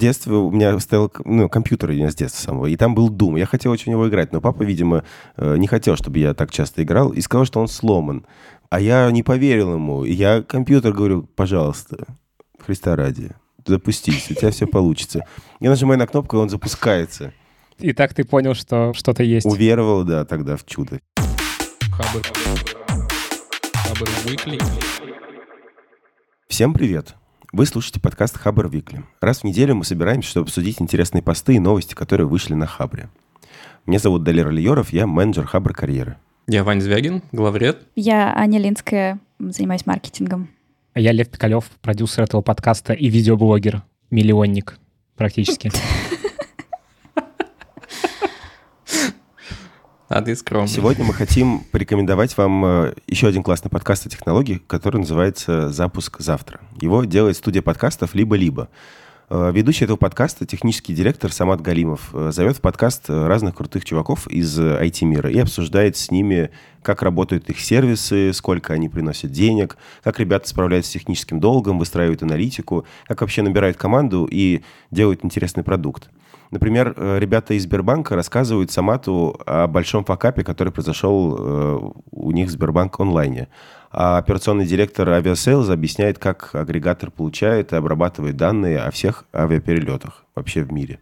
детстве у меня стоял ну, компьютер у меня с детства самого, и там был Doom. Я хотел очень в него играть, но папа, видимо, э, не хотел, чтобы я так часто играл, и сказал, что он сломан. А я не поверил ему. И я компьютер говорю, пожалуйста, Христа ради, запустись, у тебя все получится. Я нажимаю на кнопку, и он запускается. И так ты понял, что что-то есть. Уверовал, да, тогда в чудо. Всем привет! Вы слушаете подкаст Хабр Викли. Раз в неделю мы собираемся, чтобы обсудить интересные посты и новости, которые вышли на Хабре. Меня зовут Далер Алиеров, я менеджер Хабр карьеры. Я Вань Звягин, главред. Я Аня Линская, занимаюсь маркетингом. А я Лев Пикалев, продюсер этого подкаста и видеоблогер, миллионник практически. А ты скромный. Сегодня мы хотим порекомендовать вам э, еще один классный подкаст о технологии, который называется «Запуск завтра». Его делает студия подкастов «Либо-либо». Э, ведущий этого подкаста, технический директор Самат Галимов, э, зовет в подкаст разных крутых чуваков из IT-мира и обсуждает с ними, как работают их сервисы, сколько они приносят денег, как ребята справляются с техническим долгом, выстраивают аналитику, как вообще набирают команду и делают интересный продукт. Например, э, ребята из Сбербанка рассказывают Самату о большом факапе, который произошел э, у них в Сбербанк онлайне. А операционный директор Aviasales объясняет, как агрегатор получает и обрабатывает данные о всех авиаперелетах вообще в мире.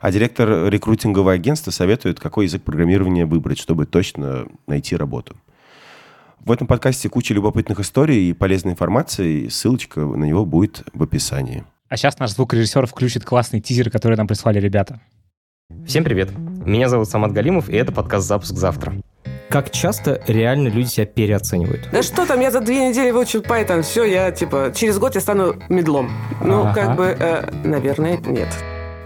А директор рекрутингового агентства советует, какой язык программирования выбрать, чтобы точно найти работу. В этом подкасте куча любопытных историй и полезной информации. Ссылочка на него будет в описании. А сейчас наш звукорежиссер включит классный тизер, который нам прислали ребята. Всем привет. Меня зовут Самат Галимов, и это подкаст «Запуск завтра». Как часто реально люди себя переоценивают? Да что там, я за две недели выучил Python, все, я типа, через год я стану медлом. Ну, ага. как бы, э, наверное, нет.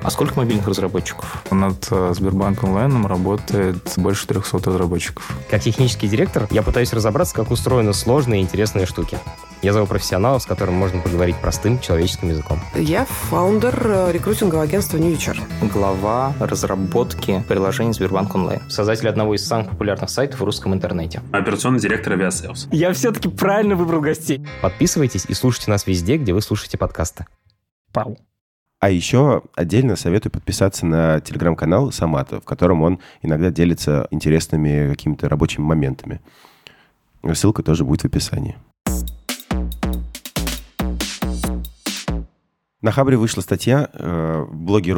А сколько мобильных разработчиков? Над э, Сбербанк онлайном работает больше 300 разработчиков. Как технический директор я пытаюсь разобраться, как устроены сложные и интересные штуки. Я зову профессионалов, с которым можно поговорить простым человеческим языком. Я фаундер э, рекрутингового агентства New HR. Глава разработки приложений Сбербанк онлайн. Создатель одного из самых популярных сайтов в русском интернете. Операционный директор Aviasales. Я все-таки правильно выбрал гостей. Подписывайтесь и слушайте нас везде, где вы слушаете подкасты. Пау. А еще отдельно советую подписаться на телеграм-канал Самата, в котором он иногда делится интересными какими-то рабочими моментами. Ссылка тоже будет в описании. На Хабре вышла статья э, в блоге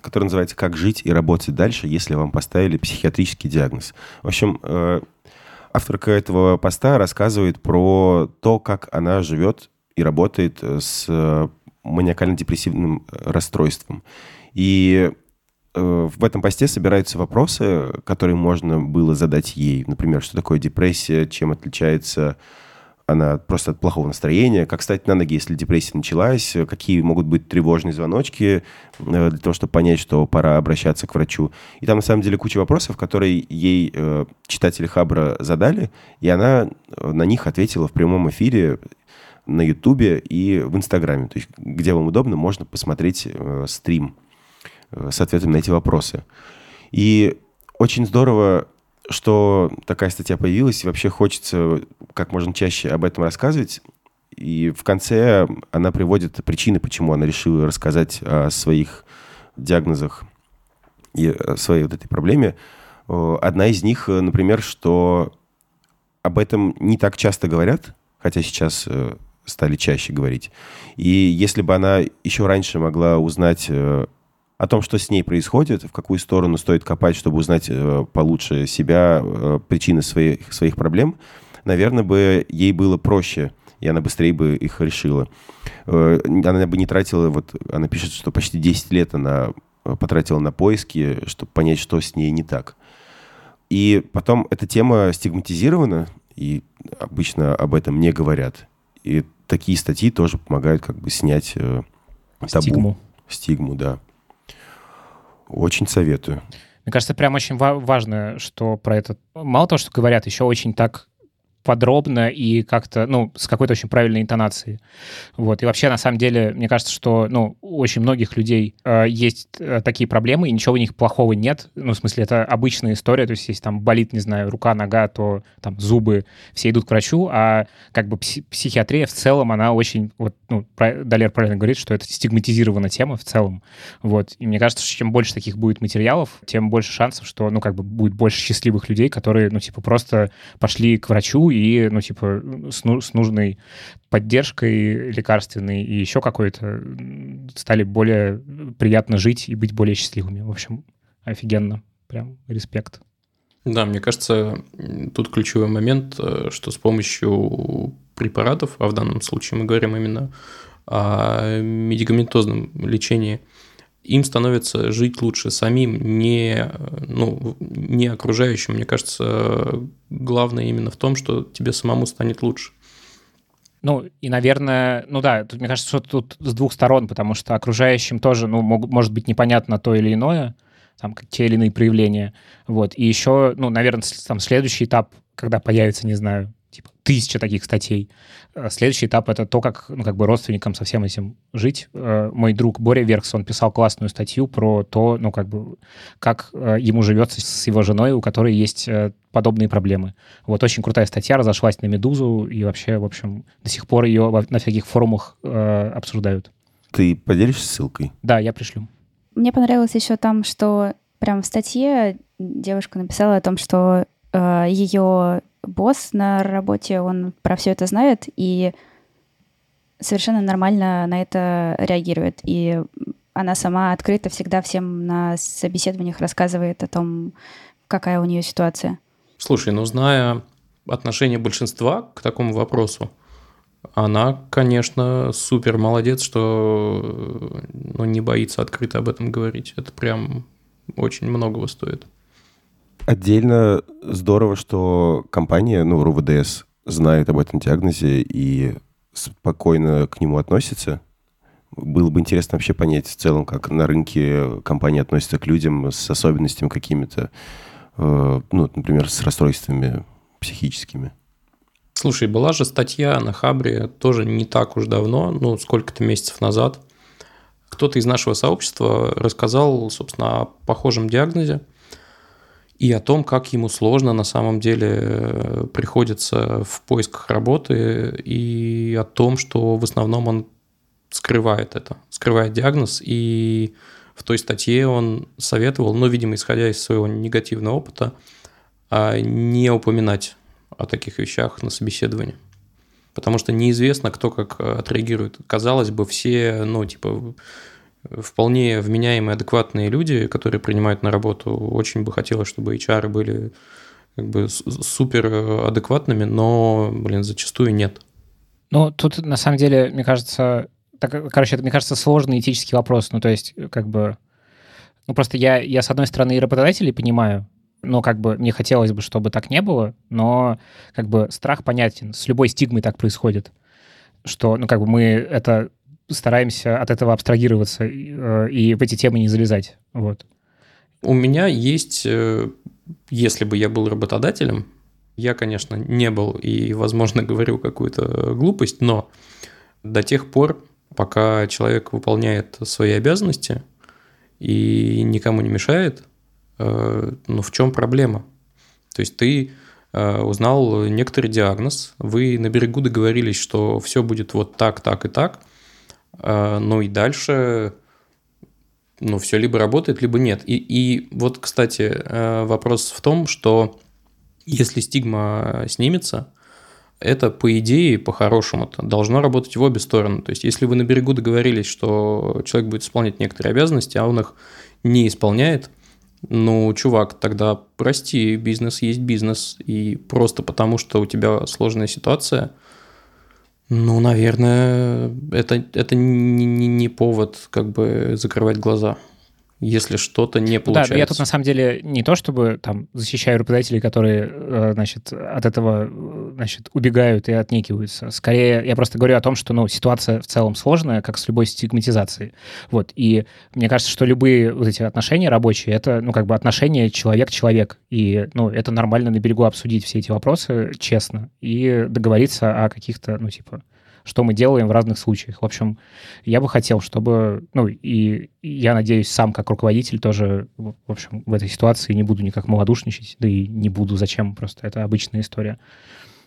которая называется «Как жить и работать дальше, если вам поставили психиатрический диагноз». В общем, э, авторка этого поста рассказывает про то, как она живет и работает с маниакально-депрессивным э, расстройством. И э, в этом посте собираются вопросы, которые можно было задать ей. Например, что такое депрессия, чем отличается она просто от плохого настроения, как стать на ноги, если депрессия началась, какие могут быть тревожные звоночки э, для того, чтобы понять, что пора обращаться к врачу. И там, на самом деле, куча вопросов, которые ей читатели Хабра задали, и она на них ответила в прямом эфире на Ютубе и в Инстаграме. То есть, где вам удобно, можно посмотреть э, стрим э, с ответами на эти вопросы. И очень здорово, что такая статья появилась, и вообще хочется как можно чаще об этом рассказывать. И в конце она приводит причины, почему она решила рассказать о своих диагнозах и о своей вот этой проблеме. Одна из них, например, что об этом не так часто говорят, хотя сейчас э, стали чаще говорить. И если бы она еще раньше могла узнать э, о том, что с ней происходит, в какую сторону стоит копать, чтобы узнать э, получше себя, э, причины своих, своих проблем, наверное, бы ей было проще, и она быстрее бы их решила. Она бы не тратила, вот она пишет, что почти 10 лет она потратила на поиски, чтобы понять, что с ней не так. И потом эта тема стигматизирована, и обычно об этом не говорят. И такие статьи тоже помогают как бы снять э, табу. Стигму. Стигму, да. Очень советую. Мне кажется, прям очень ва- важно, что про это... Мало того, что говорят, еще очень так подробно и как-то, ну, с какой-то очень правильной интонацией. Вот. И вообще, на самом деле, мне кажется, что, ну, у очень многих людей э, есть э, такие проблемы, и ничего у них плохого нет. Ну, в смысле, это обычная история, то есть если там болит, не знаю, рука, нога, то там зубы, все идут к врачу, а как бы пси- психиатрия в целом, она очень, вот, ну, Далер правильно говорит, что это стигматизирована тема в целом. Вот. И мне кажется, что чем больше таких будет материалов, тем больше шансов, что, ну, как бы будет больше счастливых людей, которые, ну, типа, просто пошли к врачу и, ну, типа, с, ну, с нужной поддержкой лекарственной и еще какой-то стали более приятно жить и быть более счастливыми. В общем, офигенно. Прям респект. Да, мне кажется, тут ключевой момент, э, что с помощью препаратов, а в данном случае мы говорим именно о медикаментозном лечении, им становится жить лучше самим, не, ну, не окружающим. Мне кажется, главное именно в том, что тебе самому станет лучше. Ну, и, наверное, ну да, тут, мне кажется, что тут с двух сторон, потому что окружающим тоже, ну, мог, может быть непонятно то или иное, там, как те или иные проявления. Вот. И еще, ну, наверное, там следующий этап, когда появится, не знаю, тысяча таких статей. Э, следующий этап — это то, как, ну, как бы родственникам со всем этим жить. Э, мой друг Боря Веркс, он писал классную статью про то, ну, как бы, как э, ему живется с его женой, у которой есть подобные проблемы. Вот очень крутая статья, разошлась на «Медузу», и вообще, в общем, до сих пор ее на всяких форумах э, обсуждают. Ты поделишься ссылкой? Да, я пришлю. Мне понравилось еще там, что прям в статье девушка написала о том, что ее босс на работе, он про все это знает и совершенно нормально на это реагирует. И она сама открыто всегда всем на собеседованиях рассказывает о том, какая у нее ситуация. Слушай, ну зная отношение большинства к такому вопросу, она, конечно, супер молодец, что ну, не боится открыто об этом говорить. Это прям очень многого стоит. Отдельно здорово, что компания, ну, РУВДС, знает об этом диагнозе и спокойно к нему относится. Было бы интересно вообще понять в целом, как на рынке компания относится к людям с особенностями какими-то, э, ну, например, с расстройствами психическими. Слушай, была же статья на Хабре тоже не так уж давно, ну, сколько-то месяцев назад. Кто-то из нашего сообщества рассказал, собственно, о похожем диагнозе – и о том, как ему сложно на самом деле э, приходится в поисках работы, и о том, что в основном он скрывает это, скрывает диагноз, и в той статье он советовал, ну, видимо, исходя из своего негативного опыта, а, не упоминать о таких вещах на собеседовании. Потому что неизвестно, кто как отреагирует. Казалось бы, все, ну, типа, вполне вменяемые, адекватные люди, которые принимают на работу. Очень бы хотелось, чтобы HR были как бы супер адекватными, но, блин, зачастую нет. Ну, тут на самом деле, мне кажется, так, короче, это, мне кажется, сложный этический вопрос. Ну, то есть, как бы, ну, просто я, я с одной стороны, и работодателей понимаю, но как бы мне хотелось бы, чтобы так не было, но как бы страх понятен. С любой стигмой так происходит, что, ну, как бы мы это стараемся от этого абстрагироваться э, и в эти темы не залезать. Вот. У меня есть, э, если бы я был работодателем, я, конечно, не был и, возможно, говорю какую-то глупость, но до тех пор, пока человек выполняет свои обязанности и никому не мешает, э, ну в чем проблема? То есть ты узнал некоторый диагноз, вы на берегу договорились, что все будет вот так, так и так, ну и дальше ну, все либо работает, либо нет. И, и вот, кстати, э, вопрос в том, что если стигма снимется, это, по идее, по-хорошему-то, должно работать в обе стороны. То есть, если вы на берегу договорились, что человек будет исполнять некоторые обязанности, а он их не исполняет, ну, чувак, тогда прости, бизнес есть бизнес, и просто потому, что у тебя сложная ситуация – ну, наверное, это, это не, не, повод как бы закрывать глаза. Если что-то не Да, получается. но я тут на самом деле не то чтобы там защищаю работодателей, которые, э, значит, от этого, э, значит, убегают и отнекиваются. Скорее, я просто говорю о том, что, ну, ситуация в целом сложная, как с любой стигматизацией. Вот, и мне кажется, что любые вот эти отношения рабочие, это, ну, как бы отношения человек-человек. И, ну, это нормально на берегу обсудить все эти вопросы честно и договориться о каких-то, ну, типа, что мы делаем в разных случаях. В общем, я бы хотел, чтобы, ну, и я надеюсь, сам как руководитель тоже, в общем, в этой ситуации не буду никак малодушничать, да и не буду, зачем, просто это обычная история.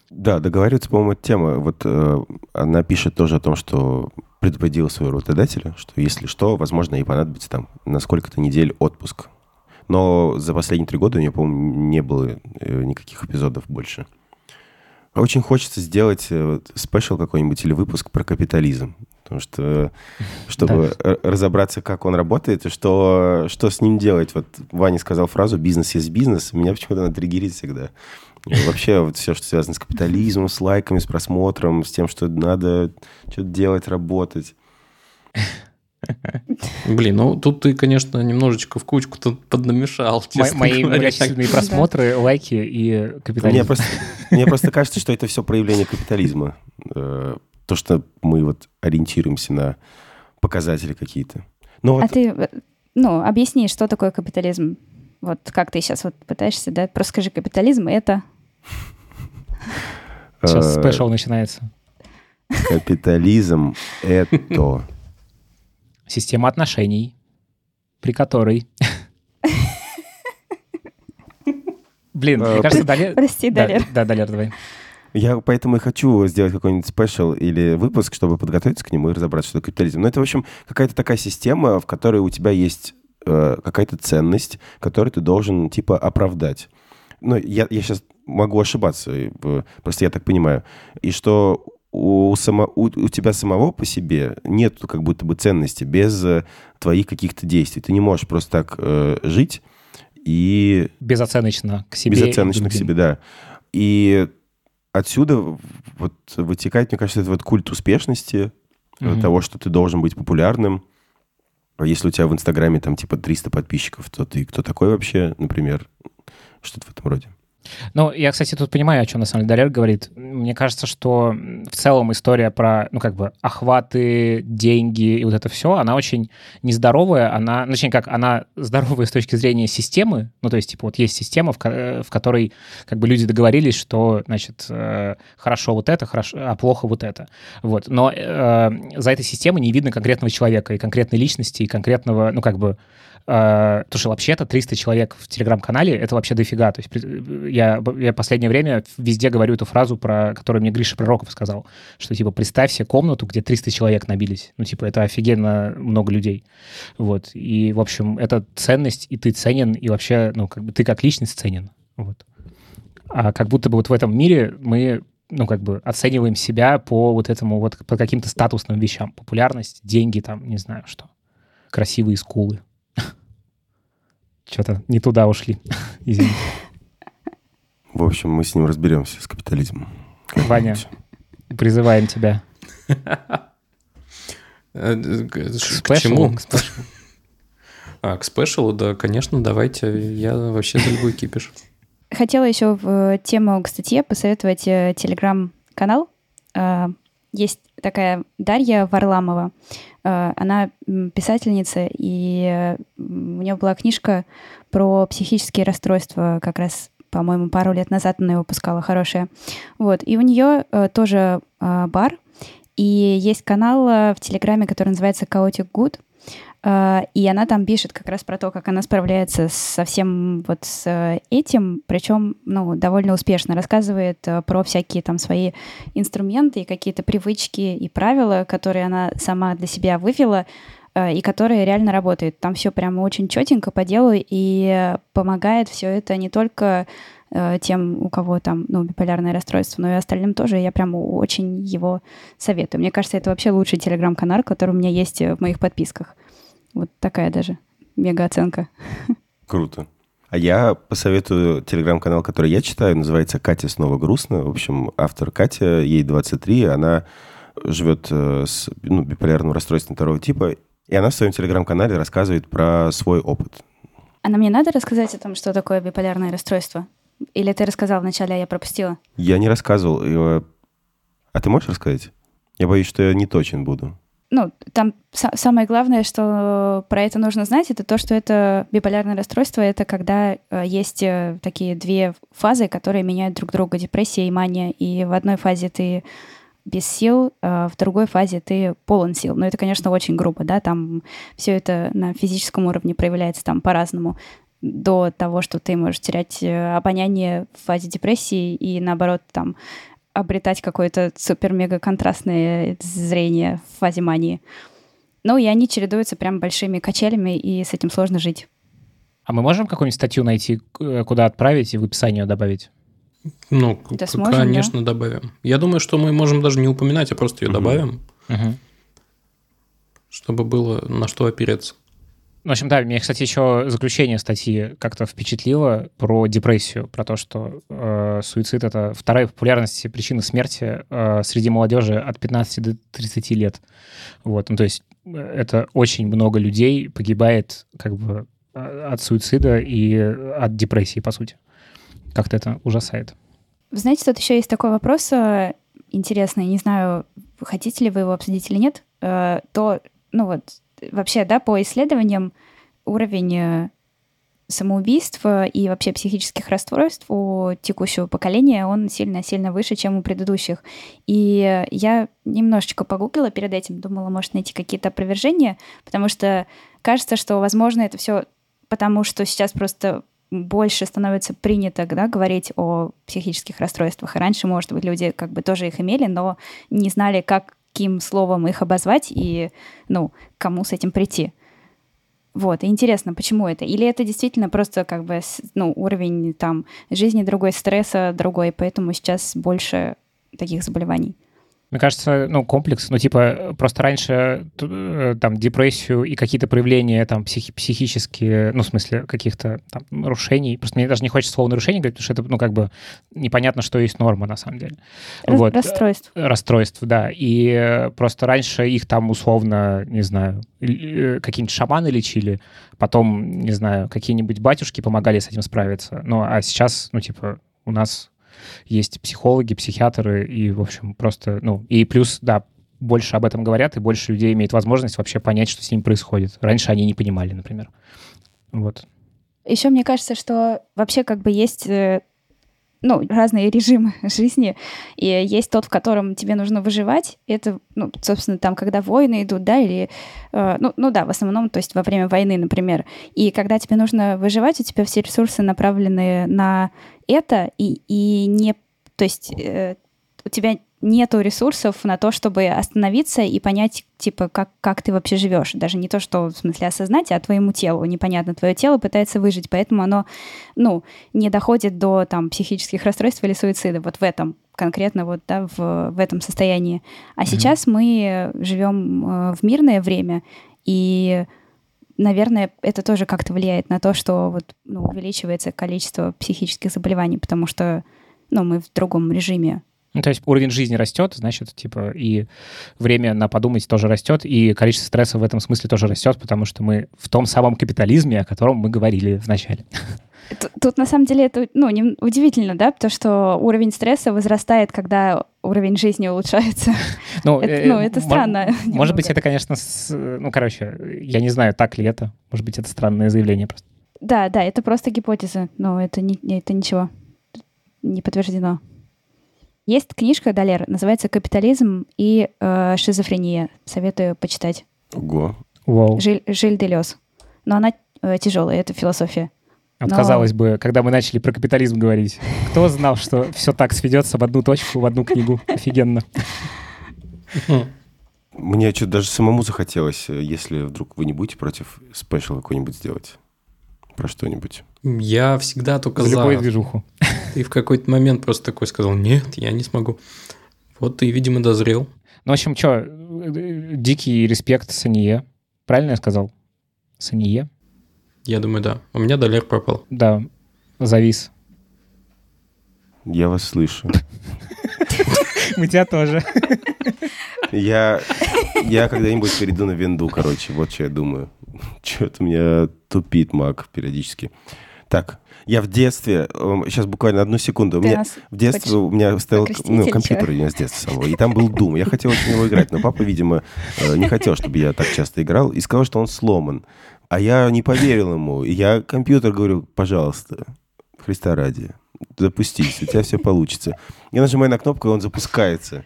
Да, договариваться, по-моему, тема. Вот э, она пишет тоже о том, что предупредила своего работодателя, что если что, возможно, ей понадобится там на сколько-то недель отпуск. Но за последние три года у нее, по-моему, не было э, никаких эпизодов больше. Очень хочется сделать э, спешл какой-нибудь или выпуск про капитализм. Потому что, чтобы да. разобраться, как он работает и что, что с ним делать. Вот Ваня сказал фразу «бизнес есть бизнес». Меня почему-то она триггерит всегда. Вообще вот все, что связано с капитализмом, с лайками, с просмотром, с тем, что надо что-то делать, работать. Блин, ну тут ты, конечно, немножечко в кучку тут поднамешал. Мои многочисленные просмотры, лайки и капитализм. Мне просто, мне просто кажется, что это все проявление капитализма. Э, то, что мы вот ориентируемся на показатели какие-то. Ну. А ты, э, ну, объясни, что такое капитализм? Вот как ты сейчас вот пытаешься, да? Просто скажи, капитализм — это... Сейчас э, спешл начинается. Капитализм — это система отношений, при которой... Блин, мне кажется, Далер... Прости, Далер. Да, Далер, давай. Я поэтому и хочу сделать какой-нибудь спешл или выпуск, чтобы подготовиться к нему и разобраться, что такое капитализм. Но это, в общем, какая-то такая система, в которой у тебя есть э, какая-то ценность, которую ты должен, типа, оправдать. Ну, я, я сейчас могу ошибаться, просто я так понимаю. И что у, само, у, у тебя самого по себе нет как будто бы ценности без э, твоих каких-то действий. Ты не можешь просто так э, жить и... Безоценочно к себе. Безоценочно к себе, да. И отсюда вот вытекает, мне кажется, это вот культ успешности, mm-hmm. того, что ты должен быть популярным. А если у тебя в Инстаграме там типа 300 подписчиков, то ты кто такой вообще, например? Что-то в этом роде. Ну, я, кстати, тут понимаю, о чем на самом деле Дарья говорит. Мне кажется, что в целом история про, ну, как бы, охваты, деньги и вот это все, она очень нездоровая, она, ну, точнее, как, она здоровая с точки зрения системы, ну, то есть, типа, вот есть система, в, в которой, как бы, люди договорились, что, значит, э, хорошо вот это, хорошо, а плохо вот это, вот. Но э, за этой системой не видно конкретного человека и конкретной личности, и конкретного, ну, как бы, Uh, потому что вообще-то 300 человек в Телеграм-канале — это вообще дофига. То есть я, я последнее время везде говорю эту фразу, про которую мне Гриша Пророков сказал, что, типа, представь себе комнату, где 300 человек набились. Ну, типа, это офигенно много людей. Вот. И, в общем, это ценность, и ты ценен, и вообще, ну, как бы ты как личность ценен. Вот. А как будто бы вот в этом мире мы ну, как бы оцениваем себя по вот этому вот, по каким-то статусным вещам. Популярность, деньги там, не знаю что. Красивые скулы. Что-то не туда ушли. Извините. В общем, мы с ним разберемся, с капитализмом. Ваня, призываем тебя. Э, к чему? А, к спешалу, да, конечно, давайте. Я вообще за любой кипиш. Хотела еще в тему к статье посоветовать э, телеграм-канал. А, есть такая Дарья Варламова. Э, она писательница, и э, у нее была книжка про психические расстройства, как раз, по-моему, пару лет назад она ее выпускала, хорошая. Вот, и у нее э, тоже бар, и есть канал в Телеграме, который называется Chaotic Good, а, и она там пишет как раз про то, как она справляется со всем вот с этим, причем, ну, довольно успешно рассказывает э, про всякие там свои инструменты и какие-то привычки и правила, которые она сама для себя вывела, э, и которые реально работают. Там все прямо очень четенько по делу и помогает все это не только э, тем, у кого там, ну, биполярное расстройство, но и остальным тоже. Я прям очень его советую. Мне кажется, это вообще лучший телеграм-канал, который у меня есть в моих подписках. Вот такая даже мега оценка. Круто. А я посоветую телеграм-канал, который я читаю, называется «Катя снова грустно». В общем, автор Катя, ей 23, она живет э, с ну, биполярным расстройством второго типа, И она в своем телеграм-канале рассказывает про свой опыт. А нам не надо рассказать о том, что такое биполярное расстройство? Или ты рассказал вначале, а я пропустила? Я не рассказывал. его. А ты можешь рассказать? Я боюсь, что я не точен буду. Ну, там са- самое главное, что про это нужно знать, это то, что это биполярное расстройство, это когда э, есть э, такие две фазы, которые меняют друг друга, депрессия и мания. И в одной фазе ты без сил, а в другой фазе ты полон сил. Но это, конечно, очень грубо, да, там все это на физическом уровне проявляется там по-разному до того, что ты можешь терять э, обоняние в фазе депрессии и, наоборот, там обретать какое-то супер-мега-контрастное зрение в фазе мании. Ну, и они чередуются прям большими качелями, и с этим сложно жить. А мы можем какую-нибудь статью найти, э, куда отправить и в описание добавить? Ну, Да сможем, конечно, добавим. Я думаю, что мы можем даже не упоминать, а просто ее Мгм. добавим, Мгм. чтобы было на что опереться. В общем, да, меня, кстати, еще заключение статьи как-то впечатлило про депрессию, про то, что э, суицид — это вторая по популярности причина смерти э, среди молодежи от 15 до 30 лет. Вот, ну, то есть э, это очень много людей погибает как бы э, от суицида и от депрессии, по сути. Как-то это ужасает. Вы знаете, тут еще есть такой вопрос э, интересный, не знаю, хотите ли вы его обсудить или нет, то, ну вот, вообще, да, по исследованиям уровень э, самоубийств и вообще психических расстройств у текущего поколения, он сильно-сильно выше, чем у предыдущих. И я немножечко погуглила перед этим, думала, может найти какие-то опровержения, потому что кажется, что, возможно, это все потому, что сейчас просто больше становится принято да, говорить о психических расстройствах. И раньше, может быть, люди как бы тоже их имели, но не знали, как, каким словом их обозвать и, ну, кому с этим прийти. Вот, и интересно, почему это? Или это действительно просто как бы, ну, уровень там жизни другой, стресса другой, поэтому сейчас больше таких заболеваний. Мне кажется, ну, комплекс, ну, типа, просто раньше э, там депрессию и какие-то проявления там психи- психические, ну, в смысле, каких-то там нарушений, просто мне даже не хочется слово нарушение говорить, потому что это, ну, как бы непонятно, что есть норма на самом деле. Рас- Вот. Расстройств. Расстройств, да. И э, просто раньше их там условно, не знаю, э, какие-нибудь шаманы лечили, потом, не знаю, какие-нибудь батюшки помогали с этим справиться. Ну, а сейчас, ну, типа, у нас есть психологи, психиатры, и, в общем, просто, ну, и плюс, да, больше об этом говорят, и больше людей имеет возможность вообще понять, что с ним происходит. Раньше они не понимали, например. Вот. Еще мне кажется, что вообще как бы есть э, ну, разные режимы жизни, и есть тот, в котором тебе нужно выживать. Это, ну, собственно, там, когда войны идут, да, или, э, ну, ну да, в основном, то есть во время войны, например. И когда тебе нужно выживать, у тебя все ресурсы направлены на это, и, и не, то есть э, у тебя нету ресурсов на то, чтобы остановиться и понять, типа, как, как ты вообще живешь. Даже не то, что в смысле осознать, а твоему телу. Непонятно, твое тело пытается выжить, поэтому оно, ну, не доходит до там психических расстройств или суицида. Вот в этом конкретно вот, да, в, в этом состоянии. А сейчас мы живем э, в мирное время, и наверное, это тоже как-то влияет на то, что вот, ну, увеличивается количество психических заболеваний, потому что ну, мы в другом режиме Ну, то есть уровень жизни растет, значит, типа, и время на подумать тоже растет, и количество стресса в этом смысле тоже растет, потому что мы в том самом капитализме, о котором мы говорили в начале. Тут, тут на самом деле это ну, не, удивительно, да, потому что уровень стресса возрастает, когда уровень жизни улучшается. Ну, Это- э, ну, это мо- странно Может немного. быть, это, конечно, с- ну, короче, я не знаю, так ли это. Может быть, это странное заявление просто. Да, да, это просто гипотеза, но это, не, это ничего не подтверждено. Есть книжка Далер, называется «Капитализм и э, шизофрения». Советую почитать. Ого. Вау. Жиль, Жиль Делес. Но она э, тяжелая, это философия. Вот, Но- казалось бы, когда мы начали про капитализм говорить, кто знал, что все так сведется в одну точку, в одну книгу? Офигенно. Мне что-то даже самому захотелось, если вдруг вы не будете против, спешл какой-нибудь сделать. Про что-нибудь. Я всегда только За за. любую движуху. Ты в какой-то момент просто такой сказал, нет, я не смогу. Вот ты, видимо, дозрел. Ну, в общем, что, дикий респект Санье. Правильно я сказал? Санье? Я думаю, да. У меня доллар пропал. Да, завис. Я вас слышу. Мы тебя тоже. Я Я когда-нибудь перейду на винду, короче, вот что я думаю. Что-то меня тупит маг периодически. Так, я в детстве, сейчас буквально одну секунду, у меня, в детстве у меня стоял ну, компьютер у меня с детства самого, и там был Doom. Я хотел очень его играть, но папа, видимо, э, не хотел, чтобы я так часто играл, и сказал, что он сломан. А я не поверил ему. И я компьютер говорю, пожалуйста, Христа ради, запустись, у тебя все получится. Я нажимаю на кнопку, и он запускается.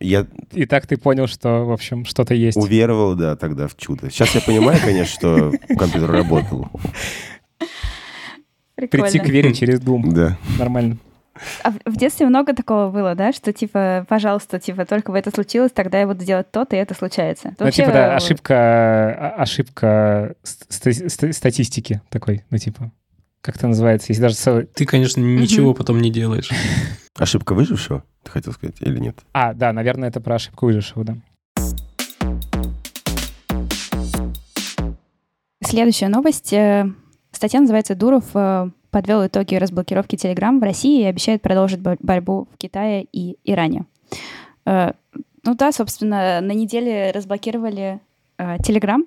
Я И так ты понял, что, в общем, что-то есть. уверовал, да, тогда в чудо. Сейчас я понимаю, конечно, что компьютер работал. Прикольно. Прийти к вере через Doom. Да. Нормально. А в- детстве много такого было, да, что типа, пожалуйста, типа, только бы это случилось, тогда я буду делать то-то, и это случается. Ну, Вообще, типа, да, ошибка, а- ошибка ст- ст- статистики такой, ну, типа, как это называется, если даже целый... Ты, конечно, ничего потом не делаешь. Ошибка выжившего, ты хотел сказать, или нет? А, да, наверное, это про ошибку выжившего, да. Следующая новость. э, Статья называется «Дуров э, подвел итоги разблокировки Telegram в России и обещает продолжить бо- борьбу в Китае и Иране». Э, Ну да, собственно, на неделе разблокировали э, Telegram,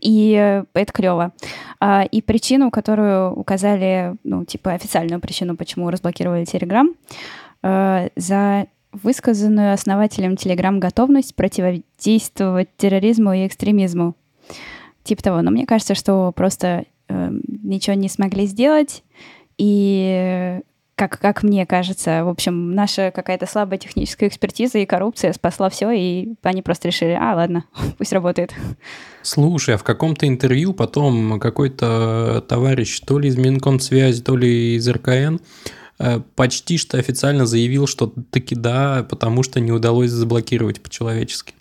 и э, это клево. А, И причину, которую указали, ну, типа официальную причину, почему разблокировали Telegram, э, за высказанную основателем Telegram готовность противодействовать терроризму и экстремизму. Типа того. Но мне кажется, что просто э, ничего не смогли сделать. И как, как мне кажется, в общем, наша какая-то слабая техническая экспертиза и коррупция спасла все, и они просто решили, а, ладно, пусть работает. Слушай, а в каком-то интервью потом какой-то товарищ, то ли из Минкомсвязи, то ли из РКН, э, почти что официально заявил, что таки да, потому что не удалось заблокировать по-человечески.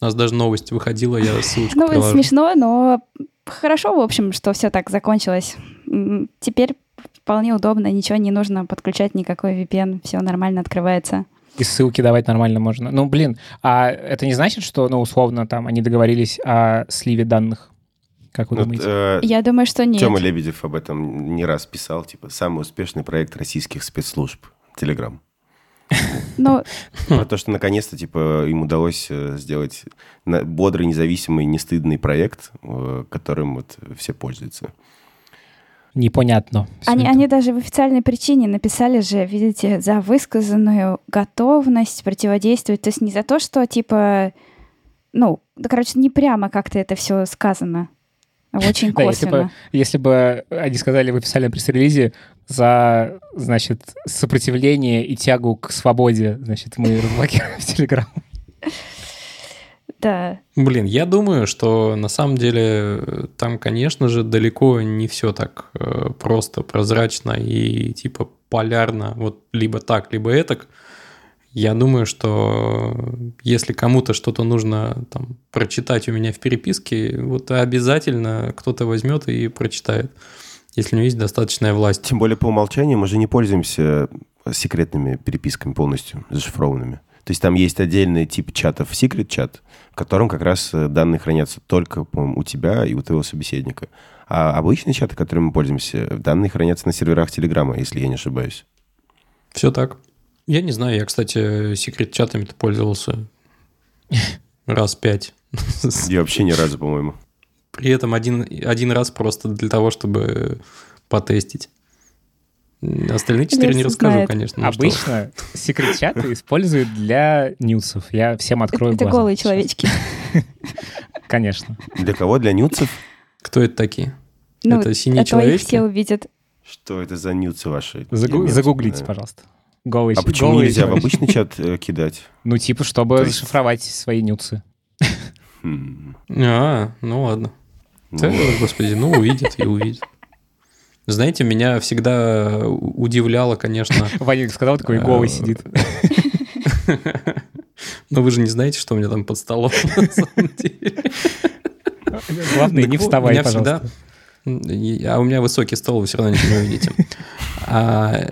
У нас даже новость выходила, я ссылочку Ну, приложу. смешно, но хорошо, в общем, что все так закончилось. Теперь вполне удобно, ничего не нужно подключать, никакой VPN, все нормально открывается. И ссылки давать нормально можно. Ну, блин, а это не значит, что, ну, условно, там они договорились о сливе данных? Как вы Ну, думаете? э, Я думаю, что нет. Тёма Лебедев об этом не раз писал, типа, самый успешный проект российских спецслужб, Телеграм. Ну, Про то, что наконец-то, типа, им удалось э, сделать бодрый, независимый, нестыдный проект, э, которым вот все пользуются. Непонятно. Они, это. они даже в официальной причине написали же, видите, за высказанную готовность противодействовать. То есть не за то, что типа, ну, да, короче, не прямо как-то это все сказано, а очень Да, если бы, косвенно. если бы они сказали в официальном пресс-релизе за, значит, сопротивление и тягу к свободе, значит, мы разблокируем Телеграм. Да. Блин, я думаю, что на самом деле э, там, конечно же, далеко не все так э, просто, прозрачно и типа полярно, вот либо так, либо этак. Я думаю, что если кому-то что-то нужно там прочитать у меня в переписке, вот обязательно кто-то возьмет и прочитает, если у него есть достаточная власть. Тем более по умолчанию мы же не пользуемся секретными переписками полностью, зашифрованными. То есть там есть отдельный тип чатов, секрет чат, в котором как раз э, данные хранятся только, по-моему, у тебя и у твоего собеседника. А обычные чаты, которыми мы пользуемся, данные хранятся на серверах Телеграма, если я не ошибаюсь. Все так. Я не знаю, я, кстати, секрет-чатами-то пользовался раз пять. Я вообще ни разу, по-моему. При этом один, один раз просто для того, чтобы потестить. Остальные четыре не расскажу, знает. конечно. ну что. Обычно секрет-чаты используют для ньюсов. Я всем открою Это глаза голые сейчас. человечки. Конечно. Для кого? Для нюцев? Кто это такие? Ну, это синие а человечки? все увидят. Что это за нюцы ваши? Загу- загуглите, пожалуйста. Голые, А почему голые нельзя в обычный чат э, кидать? Ну, типа, чтобы То есть- зашифровать свои нюцы. Хм. А, ну ладно. Ну, господи, ну увидит и увидит. Знаете, меня всегда удивляло, конечно... Ваня сказал, такой Э, голый сидит. Но вы же не знаете, что у меня там под столом на самом деле. Главное, не вставай, пожалуйста. А у меня высокий стол, вы все равно ничего не увидите. А,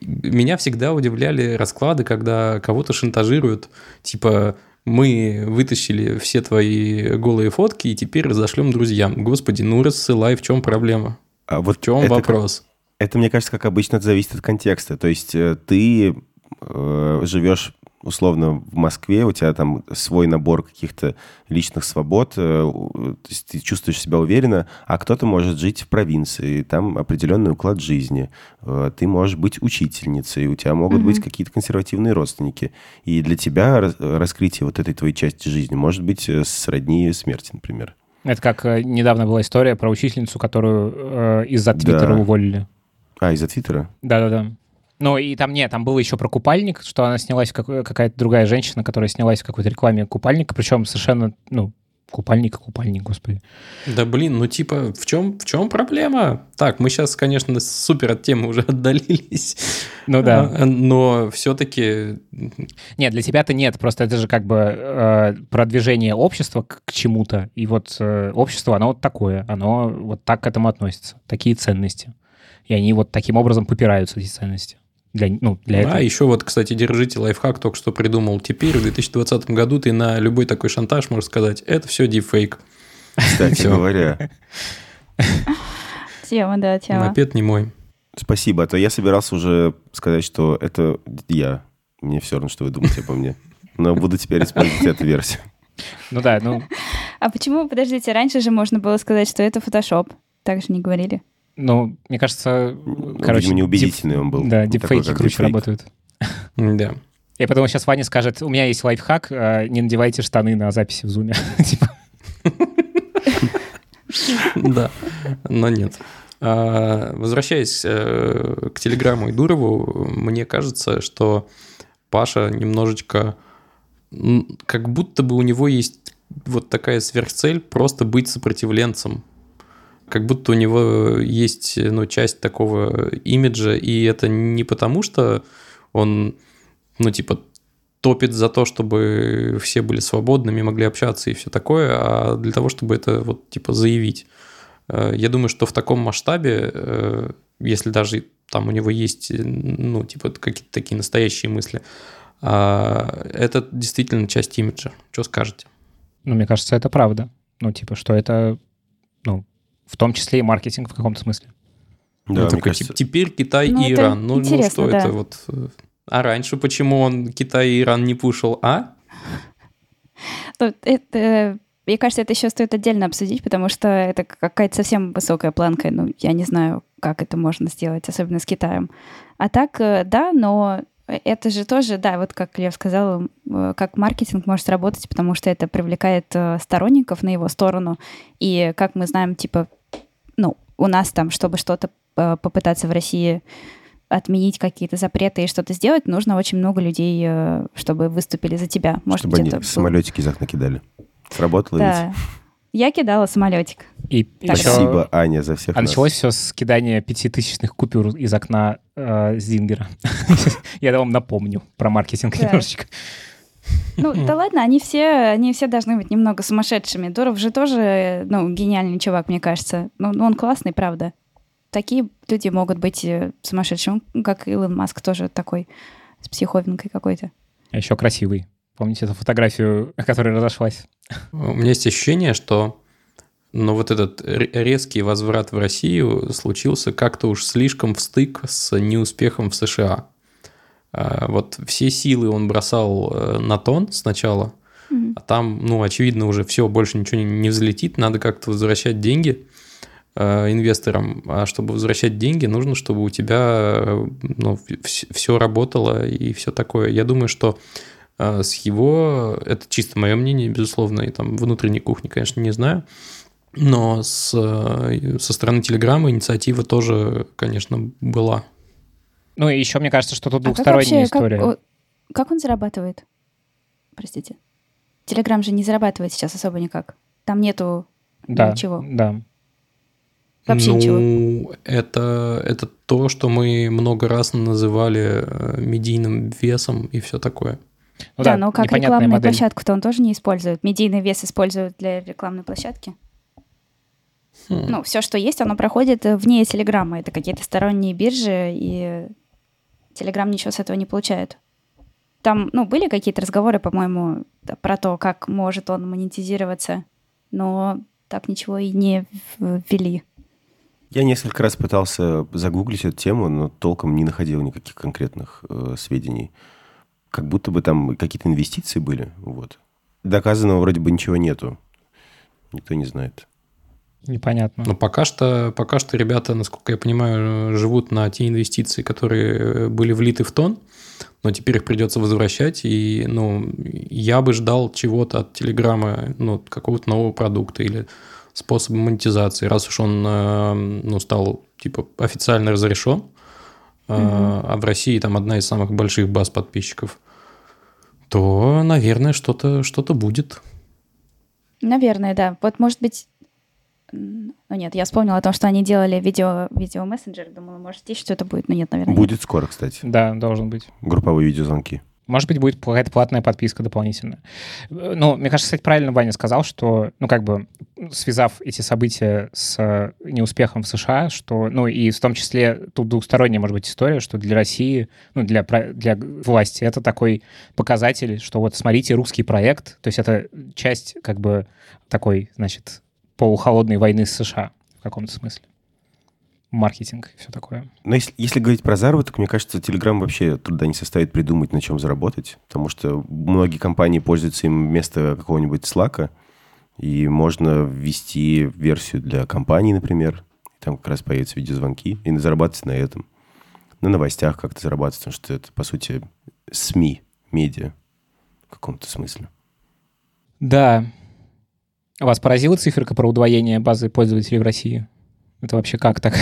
меня всегда удивляли расклады, когда кого-то шантажируют, типа мы вытащили все твои голые фотки и теперь разошлем друзьям. Господи, ну рассылай, в чем проблема? А вот В чем это как- вопрос? Это, мне кажется, как обычно, это зависит от контекста. То есть э, ты э, живешь условно в Москве у тебя там свой набор каких-то личных свобод, э, то есть ты чувствуешь себя уверенно, а кто-то может жить в провинции, там определенный уклад жизни, э, ты можешь быть учительницей, у тебя могут mm-hmm. быть какие-то консервативные родственники, и для тебя раскрытие вот этой твоей части жизни может быть сродни смерти, например. Это как недавно была история про учительницу, которую э, из-за Твиттера да. уволили. А, из-за Твиттера? Да-да-да. Ну, и там нет, там было еще про купальник, что она снялась, как, какая-то другая женщина, которая снялась в какой-то рекламе купальника, причем совершенно, ну, купальник купальник, господи. Да блин, ну типа, в чем, в чем проблема? Так, мы сейчас, конечно, супер от темы уже отдалились. Ну да. А, но все-таки... Нет, для тебя-то нет, просто это же как бы э, продвижение общества к, к чему-то. И вот э, общество, оно вот такое, оно вот так к этому относится. Такие ценности. И они вот таким образом попираются, эти ценности. Для, ну, для да, этого. еще вот, кстати, держите лайфхак, только что придумал. Теперь в 2020 году ты на любой такой шантаж можешь сказать, это все дипфейк. Кстати говоря. Тема, да, тема. Мопед не мой. Спасибо, а то я собирался уже сказать, что это я. Мне все равно, что вы думаете обо мне. Но буду теперь использовать эту версию. Ну да, ну... А почему, подождите, раньше же можно было сказать, что это фотошоп? Так же не говорили? Ну, мне кажется, ну, короче... Видимо, неубедительный дип... он был. Да, дипфейки круче дипфейк. работают. Да. И потом сейчас Ваня скажет, у меня есть лайфхак, а, не надевайте штаны на записи в зуме. Типа. Да, но нет. А, возвращаясь э, к телеграмму и Дурову, мне кажется, что Паша немножечко... Как будто бы у него есть вот такая сверхцель просто быть сопротивленцем как будто у него есть ну, часть такого имиджа, и это не потому, что он, ну, типа, топит за то, чтобы все были свободными, могли общаться и все такое, а для того, чтобы это вот, типа, заявить. Э, я думаю, что в таком масштабе, э, если даже там у него есть, ну, типа, какие-то такие настоящие мысли, а, это действительно часть имиджа. Что скажете? Ну, мне кажется, это правда. Ну, типа, что это, ну, в том числе и маркетинг в каком-то смысле. Да, ну, такой, кажется... теперь Китай ну, и Иран. Ну, ну что да. это вот? Э, а раньше почему он Китай и Иран не пушил, а? Ну, это, мне кажется, это еще стоит отдельно обсудить, потому что это какая-то совсем высокая планка. Ну, я не знаю, как это можно сделать, особенно с Китаем. А так, э, да, но это же тоже, да, вот как Лев сказал, э, как маркетинг может работать, потому что это привлекает сторонников на его сторону. И, как мы знаем, типа, ну, у нас там, чтобы что-то э, попытаться в России отменить какие-то запреты и что-то сделать, нужно очень много людей, э, чтобы выступили за тебя. Может чтобы быть, они это самолетики из окна кидали. Сработало да. ведь? Я кидала самолетик. И Спасибо, еще... Аня, за всех А нас. началось все с кидания пятитысячных купюр из окна э, Зингера. Я вам напомню про маркетинг немножечко. Ну, да ладно, они все, они все должны быть немного сумасшедшими. Дуров же тоже, ну, гениальный чувак, мне кажется. Ну, ну он классный, правда. Такие люди могут быть э, сумасшедшими, как Илон Маск тоже такой, с психовинкой какой-то. А еще красивый. Помните эту фотографию, которая разошлась? У меня есть ощущение, что но вот этот резкий возврат в Россию случился как-то уж слишком в стык с неуспехом в США. А, вот все силы он бросал э, на тон сначала, mm-hmm. а там, ну, очевидно, уже все, больше ничего не взлетит, надо как-то возвращать деньги э, инвесторам, а чтобы возвращать деньги, нужно, чтобы у тебя ну, все работало и все такое. Я думаю, что э, с его, это чисто мое мнение, безусловно, и там внутренней кухни, конечно, не знаю, но с, со стороны Телеграма инициатива тоже, конечно, была. Ну, и еще мне кажется, что тут а двухсторонняя как вообще, история. Как, как он зарабатывает? Простите. Телеграм же не зарабатывает сейчас особо никак. Там нету да, ничего. Да. Вообще ну, ничего. Это, это то, что мы много раз называли э, медийным весом и все такое. Ну, да, да, но как рекламную площадку-то он тоже не использует. Медийный вес используют для рекламной площадки. Хм. Ну, все, что есть, оно проходит вне Телеграма. Это какие-то сторонние биржи, и Телеграм ничего с этого не получает. Там, ну, были какие-то разговоры, по-моему, про то, как может он монетизироваться, но так ничего и не ввели. Я несколько раз пытался загуглить эту тему, но толком не находил никаких конкретных э, сведений. как будто бы там какие-то инвестиции были. Вот. Доказанного вроде бы ничего нету. Никто не знает. Непонятно. Но пока что, пока что ребята, насколько я понимаю, живут на те инвестиции, которые были влиты в тон, но теперь их придется возвращать. И ну, я бы ждал чего-то от Телеграма, ну, какого-то нового продукта или способа монетизации, раз уж он э, ну, стал типа официально разрешен, угу. а в России там одна из самых больших баз подписчиков, то, наверное, что-то что будет. Наверное, да. Вот, может быть, ну нет, я вспомнила о том, что они делали видео, видео мессенджер. Думала, может, здесь что-то будет, но нет, наверное. Будет нет. скоро, кстати. Да, должен быть. Групповые видеозвонки. Может быть, будет какая-то платная подписка дополнительная. Ну, мне кажется, кстати, правильно Ваня сказал, что, ну, как бы, связав эти события с неуспехом в США, что, ну, и в том числе тут двухсторонняя, может быть, история, что для России, ну, для, для власти это такой показатель, что вот, смотрите, русский проект, то есть это часть, как бы, такой, значит, полухолодной войны с США в каком-то смысле маркетинг и все такое. Но если, если говорить про заработок, мне кажется, Telegram вообще труда не составит придумать, на чем заработать, потому что многие компании пользуются им вместо какого-нибудь Slack, и можно ввести версию для компании, например, там как раз появятся видеозвонки, и зарабатывать на этом. На новостях как-то зарабатывать, потому что это, по сути, СМИ, медиа в каком-то смысле. Да. Вас поразила циферка про удвоение базы пользователей в России? Это вообще как так?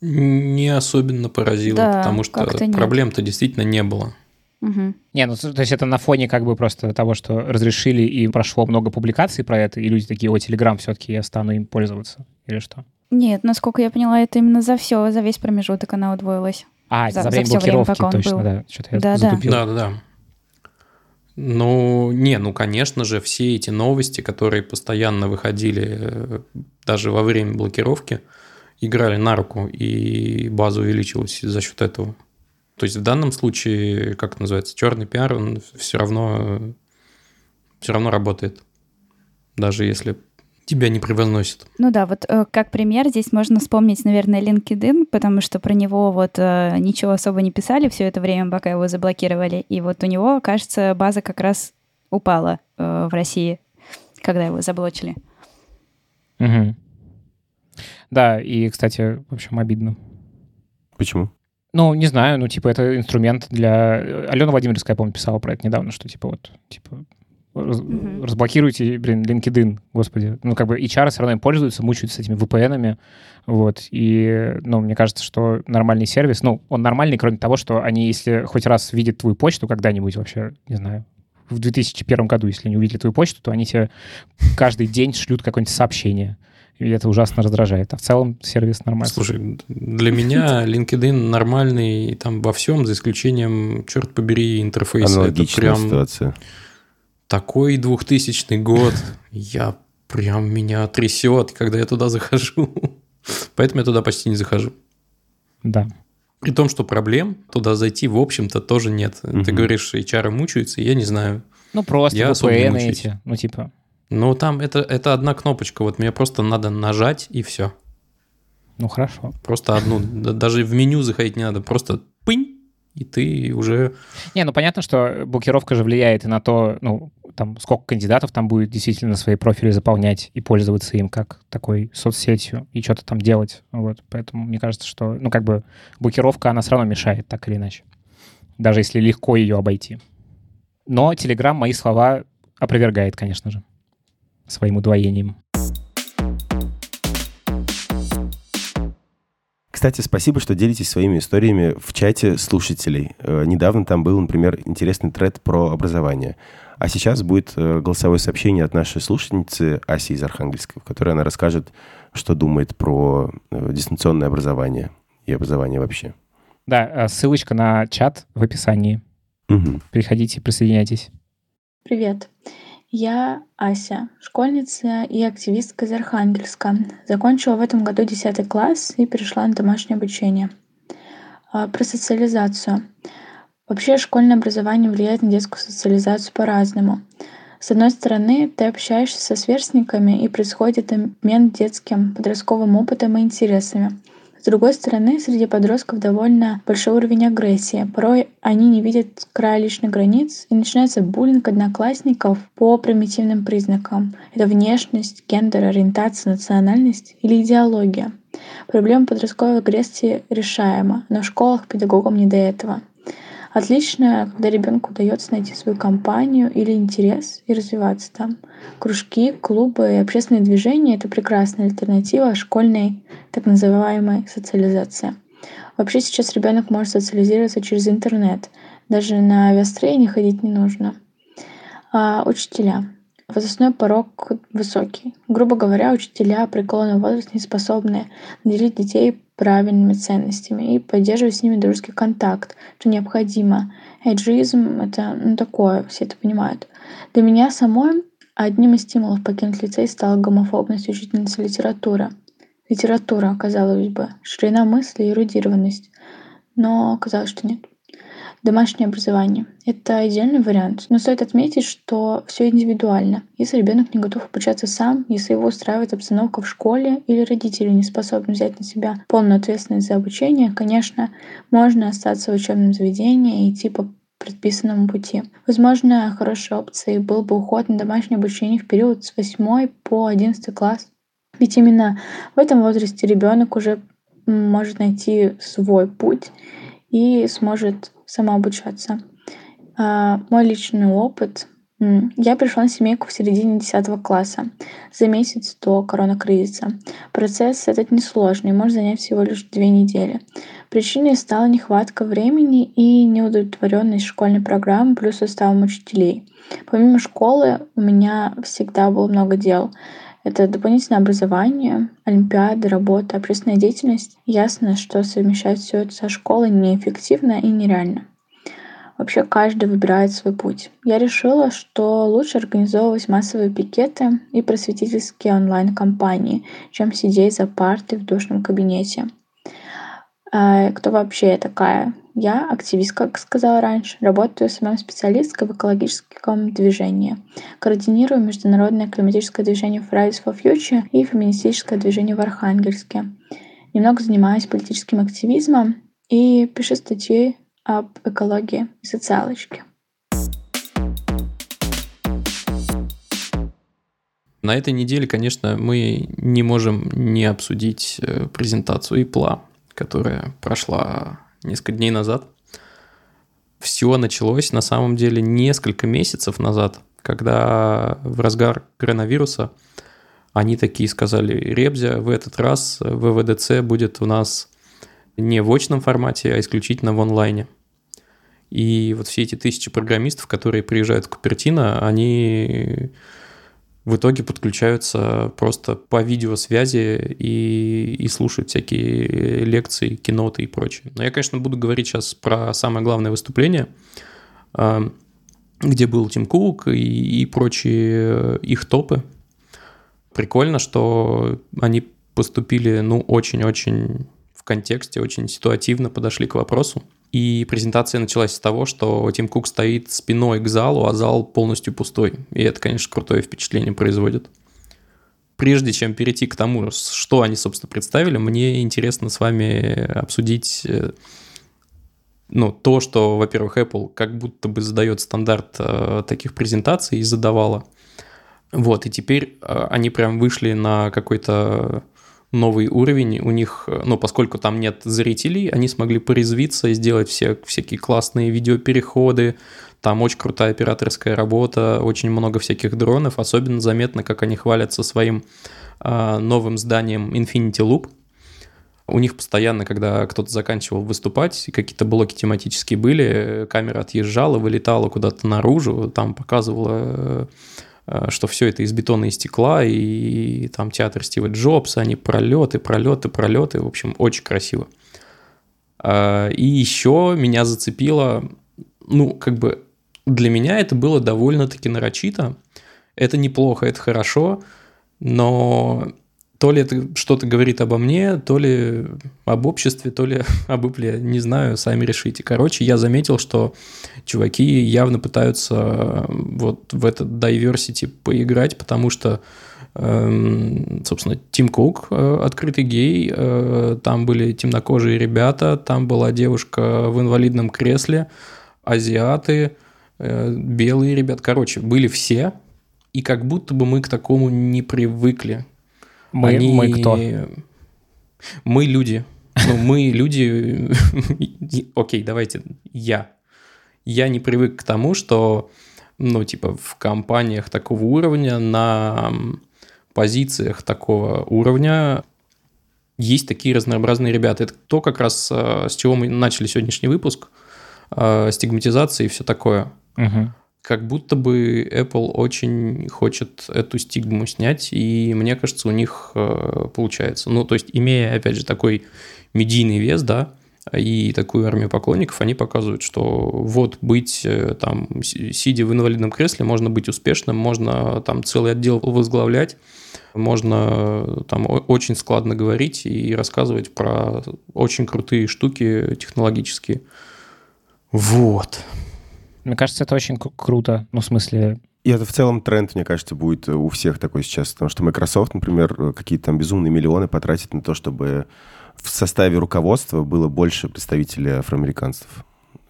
Не особенно поразило, да, потому что проблем-то действительно не было. Угу. Не, ну то есть это на фоне как бы просто того, что разрешили и прошло много публикаций про это, и люди такие, о, Телеграм все-таки я стану им пользоваться, или что? Нет, насколько я поняла, это именно за все, за весь промежуток она удвоилась. А, за, за время за блокировки, время, точно, был. да. Что-то я да, затупил. Да, да, да. Ну, не, ну, конечно же, все эти новости, которые постоянно выходили э, даже во время блокировки, играли на руку, и база увеличилась за счет этого. То есть в данном случае, как это называется, черный пиар, он все равно, все равно работает. Даже если тебя не превозносит. Ну да, вот э, как пример здесь можно вспомнить, наверное, LinkedIn, потому что про него вот э, ничего особо не писали все это время, пока его заблокировали. И вот у него, кажется, база как раз упала э, в России, когда его заблочили. Угу. Да, и, кстати, в общем, обидно. Почему? Ну, не знаю, ну, типа, это инструмент для... Алена Владимировская, помню, писала про это недавно, что, типа, вот, типа, раз, mm-hmm. разблокируйте, блин, LinkedIn, господи. Ну, как бы HR все равно им пользуются, мучаются этими VPN-ами, вот, и, ну, мне кажется, что нормальный сервис, ну, он нормальный, кроме того, что они, если хоть раз видят твою почту когда-нибудь вообще, не знаю, в 2001 году, если не увидели твою почту, то они тебе каждый день шлют какое-нибудь сообщение. И это ужасно раздражает. А в целом сервис нормальный. Слушай, для меня LinkedIn нормальный там во всем, за исключением, черт побери, интерфейса. Аналогичная это прям... ситуация такой 2000 год, я прям меня трясет, когда я туда захожу. Поэтому я туда почти не захожу. Да. При том, что проблем туда зайти, в общем-то, тоже нет. Угу. Ты говоришь, HR мучаются, я не знаю. Ну, просто я VPN эти, ну, типа... Ну, там это, это одна кнопочка, вот мне просто надо нажать, и все. Ну, хорошо. Просто одну, даже в меню заходить не надо, просто пынь, и ты уже... Не, ну понятно, что блокировка же влияет и на то, ну, там, сколько кандидатов там будет действительно свои профили заполнять и пользоваться им как такой соцсетью и что-то там делать. Вот, поэтому мне кажется, что, ну, как бы блокировка, она все равно мешает, так или иначе. Даже если легко ее обойти. Но Telegram мои слова опровергает, конечно же, своим удвоением. Кстати, спасибо, что делитесь своими историями в чате слушателей. Э, недавно там был, например, интересный тред про образование. А сейчас будет э, голосовое сообщение от нашей слушательницы Аси из Архангельска, в которой она расскажет, что думает про э, дистанционное образование и образование вообще. Да, ссылочка на чат в описании. Угу. Переходите, присоединяйтесь. Привет. Я Ася, школьница и активистка из Архангельска. Закончила в этом году 10 класс и перешла на домашнее обучение. А, про социализацию. Вообще школьное образование влияет на детскую социализацию по-разному. С одной стороны, ты общаешься со сверстниками и происходит обмен детским подростковым опытом и интересами. С другой стороны, среди подростков довольно большой уровень агрессии. Порой они не видят края личных границ, и начинается буллинг одноклассников по примитивным признакам. Это внешность, гендер, ориентация, национальность или идеология. Проблема подростковой агрессии решаема, но в школах педагогам не до этого. Отлично, когда ребенку удается найти свою компанию или интерес и развиваться там. Кружки, клубы и общественные движения — это прекрасная альтернатива школьной так называемой социализации. Вообще сейчас ребенок может социализироваться через интернет. Даже на авиастроение ходить не нужно. А, учителя. Возрастной порог высокий. Грубо говоря, учителя при преклонный возраст не способны наделить детей правильными ценностями и поддерживать с ними дружеский контакт, что необходимо. Эйджизм — это ну, такое, все это понимают. Для меня самой одним из стимулов покинуть лицей стала гомофобность учительницы литературы. Литература, казалось бы, ширина мысли и эрудированность. Но оказалось, что нет. Домашнее образование — это идеальный вариант, но стоит отметить, что все индивидуально. Если ребенок не готов обучаться сам, если его устраивает обстановка в школе или родители не способны взять на себя полную ответственность за обучение, конечно, можно остаться в учебном заведении и идти по предписанному пути. Возможно, хорошей опцией был бы уход на домашнее обучение в период с 8 по 11 класс. Ведь именно в этом возрасте ребенок уже может найти свой путь и сможет самообучаться. А, мой личный опыт. Я пришла на семейку в середине 10 класса, за месяц до коронакризиса. Процесс этот несложный, может занять всего лишь две недели. Причиной стала нехватка времени и неудовлетворенность школьной программы плюс составом учителей. Помимо школы у меня всегда было много дел. Это дополнительное образование, олимпиады, работа, общественная деятельность. Ясно, что совмещать все это со школой неэффективно и нереально. Вообще каждый выбирает свой путь. Я решила, что лучше организовывать массовые пикеты и просветительские онлайн-компании, чем сидеть за партой в душном кабинете. А кто вообще я такая? Я активист, как сказала раньше, работаю СММ-специалисткой в экологическом движении. Координирую международное климатическое движение Fridays for Future и феминистическое движение в Архангельске. Немного занимаюсь политическим активизмом и пишу статьи об экологии и социалочке. На этой неделе, конечно, мы не можем не обсудить э, презентацию ИПЛА, которая прошла несколько дней назад. Все началось на самом деле несколько месяцев назад, когда в разгар коронавируса они такие сказали, Ребзя, в этот раз ВВДЦ будет у нас не в очном формате, а исключительно в онлайне. И вот все эти тысячи программистов, которые приезжают в Купертино, они в итоге подключаются просто по видеосвязи и, и слушают всякие лекции, киноты и прочее. Но я, конечно, буду говорить сейчас про самое главное выступление, а, где был Тим Кук и, и прочие их топы. Прикольно, что они поступили, ну, очень-очень в контексте, очень ситуативно подошли к вопросу. И презентация началась с того, что Тим Кук стоит спиной к залу, а зал полностью пустой. И это, конечно, крутое впечатление производит. Прежде чем перейти к тому, что они, собственно, представили, мне интересно с вами обсудить э, ну, то, что, во-первых, Apple как будто бы задает стандарт э, таких презентаций и задавала. Вот, и теперь э, они прям вышли на какой-то новый уровень. У них, ну, поскольку там нет зрителей, они смогли порезвиться и сделать все, всякие классные видеопереходы. Там очень крутая операторская работа, очень много всяких дронов. Особенно заметно, как они хвалятся своим э, новым зданием Infinity Loop. У них постоянно, когда кто-то заканчивал выступать, какие-то блоки тематические были, камера отъезжала, вылетала куда-то наружу, там показывала Э, что все это из бетона и стекла, и, там театр Стива Джобса, они пролеты, пролеты, пролеты, в общем, очень красиво. Э, и еще меня зацепило, ну, как бы для меня это было довольно-таки нарочито. Это неплохо, это хорошо, но то ли это что-то говорит обо мне, то ли об обществе, то ли об Apple, не знаю, сами решите. Короче, я заметил, что чуваки явно пытаются вот в этот diversity поиграть, потому что Эм, собственно, Тим Кук, э, открытый гей, э, там были темнокожие ребята, там была девушка в инвалидном кресле, азиаты, э, белые ребята. Короче, были все, и как будто бы мы к такому не привыкли. Мы, Они- мы кто? Мы люди. Ну, мы люди... Окей, давайте, я. Я не привык к тому, что, ну, типа, в компаниях такого уровня, на позициях такого уровня есть такие разнообразные ребята. Это то, как раз э, с чего мы начали сегодняшний выпуск. э, Стигматизация и все такое. Мгм. Как будто бы Apple очень хочет эту стигму снять, и мне кажется, у них э, получается. Ну, то есть, имея, опять же, такой медийный вес, да, и такую армию поклонников, они показывают, что вот быть э, там, си- сидя в инвалидном кресле, можно быть успешным, можно там целый отдел возглавлять, можно там очень складно говорить и рассказывать про очень крутые штуки технологические. Вот. Мне кажется, это очень кру- круто. Ну, в смысле, И это в целом тренд, мне кажется, будет у всех такой сейчас. Потому что Microsoft, например, какие-то там безумные миллионы потратит на то, чтобы в составе руководства было больше представителей афроамериканцев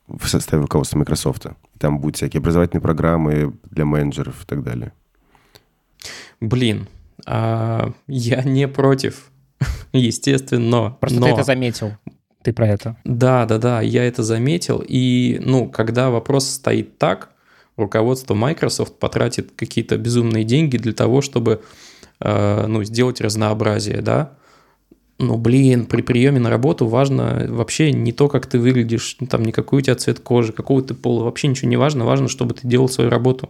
в составе руководства Microsoft. И Там будут всякие образовательные программы для менеджеров и так далее. Блин, а, я не против, естественно. просто но... ты это заметил. Ты про это. Да, да, да, я это заметил. И, ну, когда вопрос стоит так, руководство Microsoft потратит какие-то безумные деньги для того, чтобы, э, ну, сделать разнообразие, да. Ну, блин, при приеме на работу важно вообще не то, как ты выглядишь, ну, там, не какой у тебя цвет кожи, какого ты пола, вообще ничего не важно, важно, чтобы ты делал свою работу.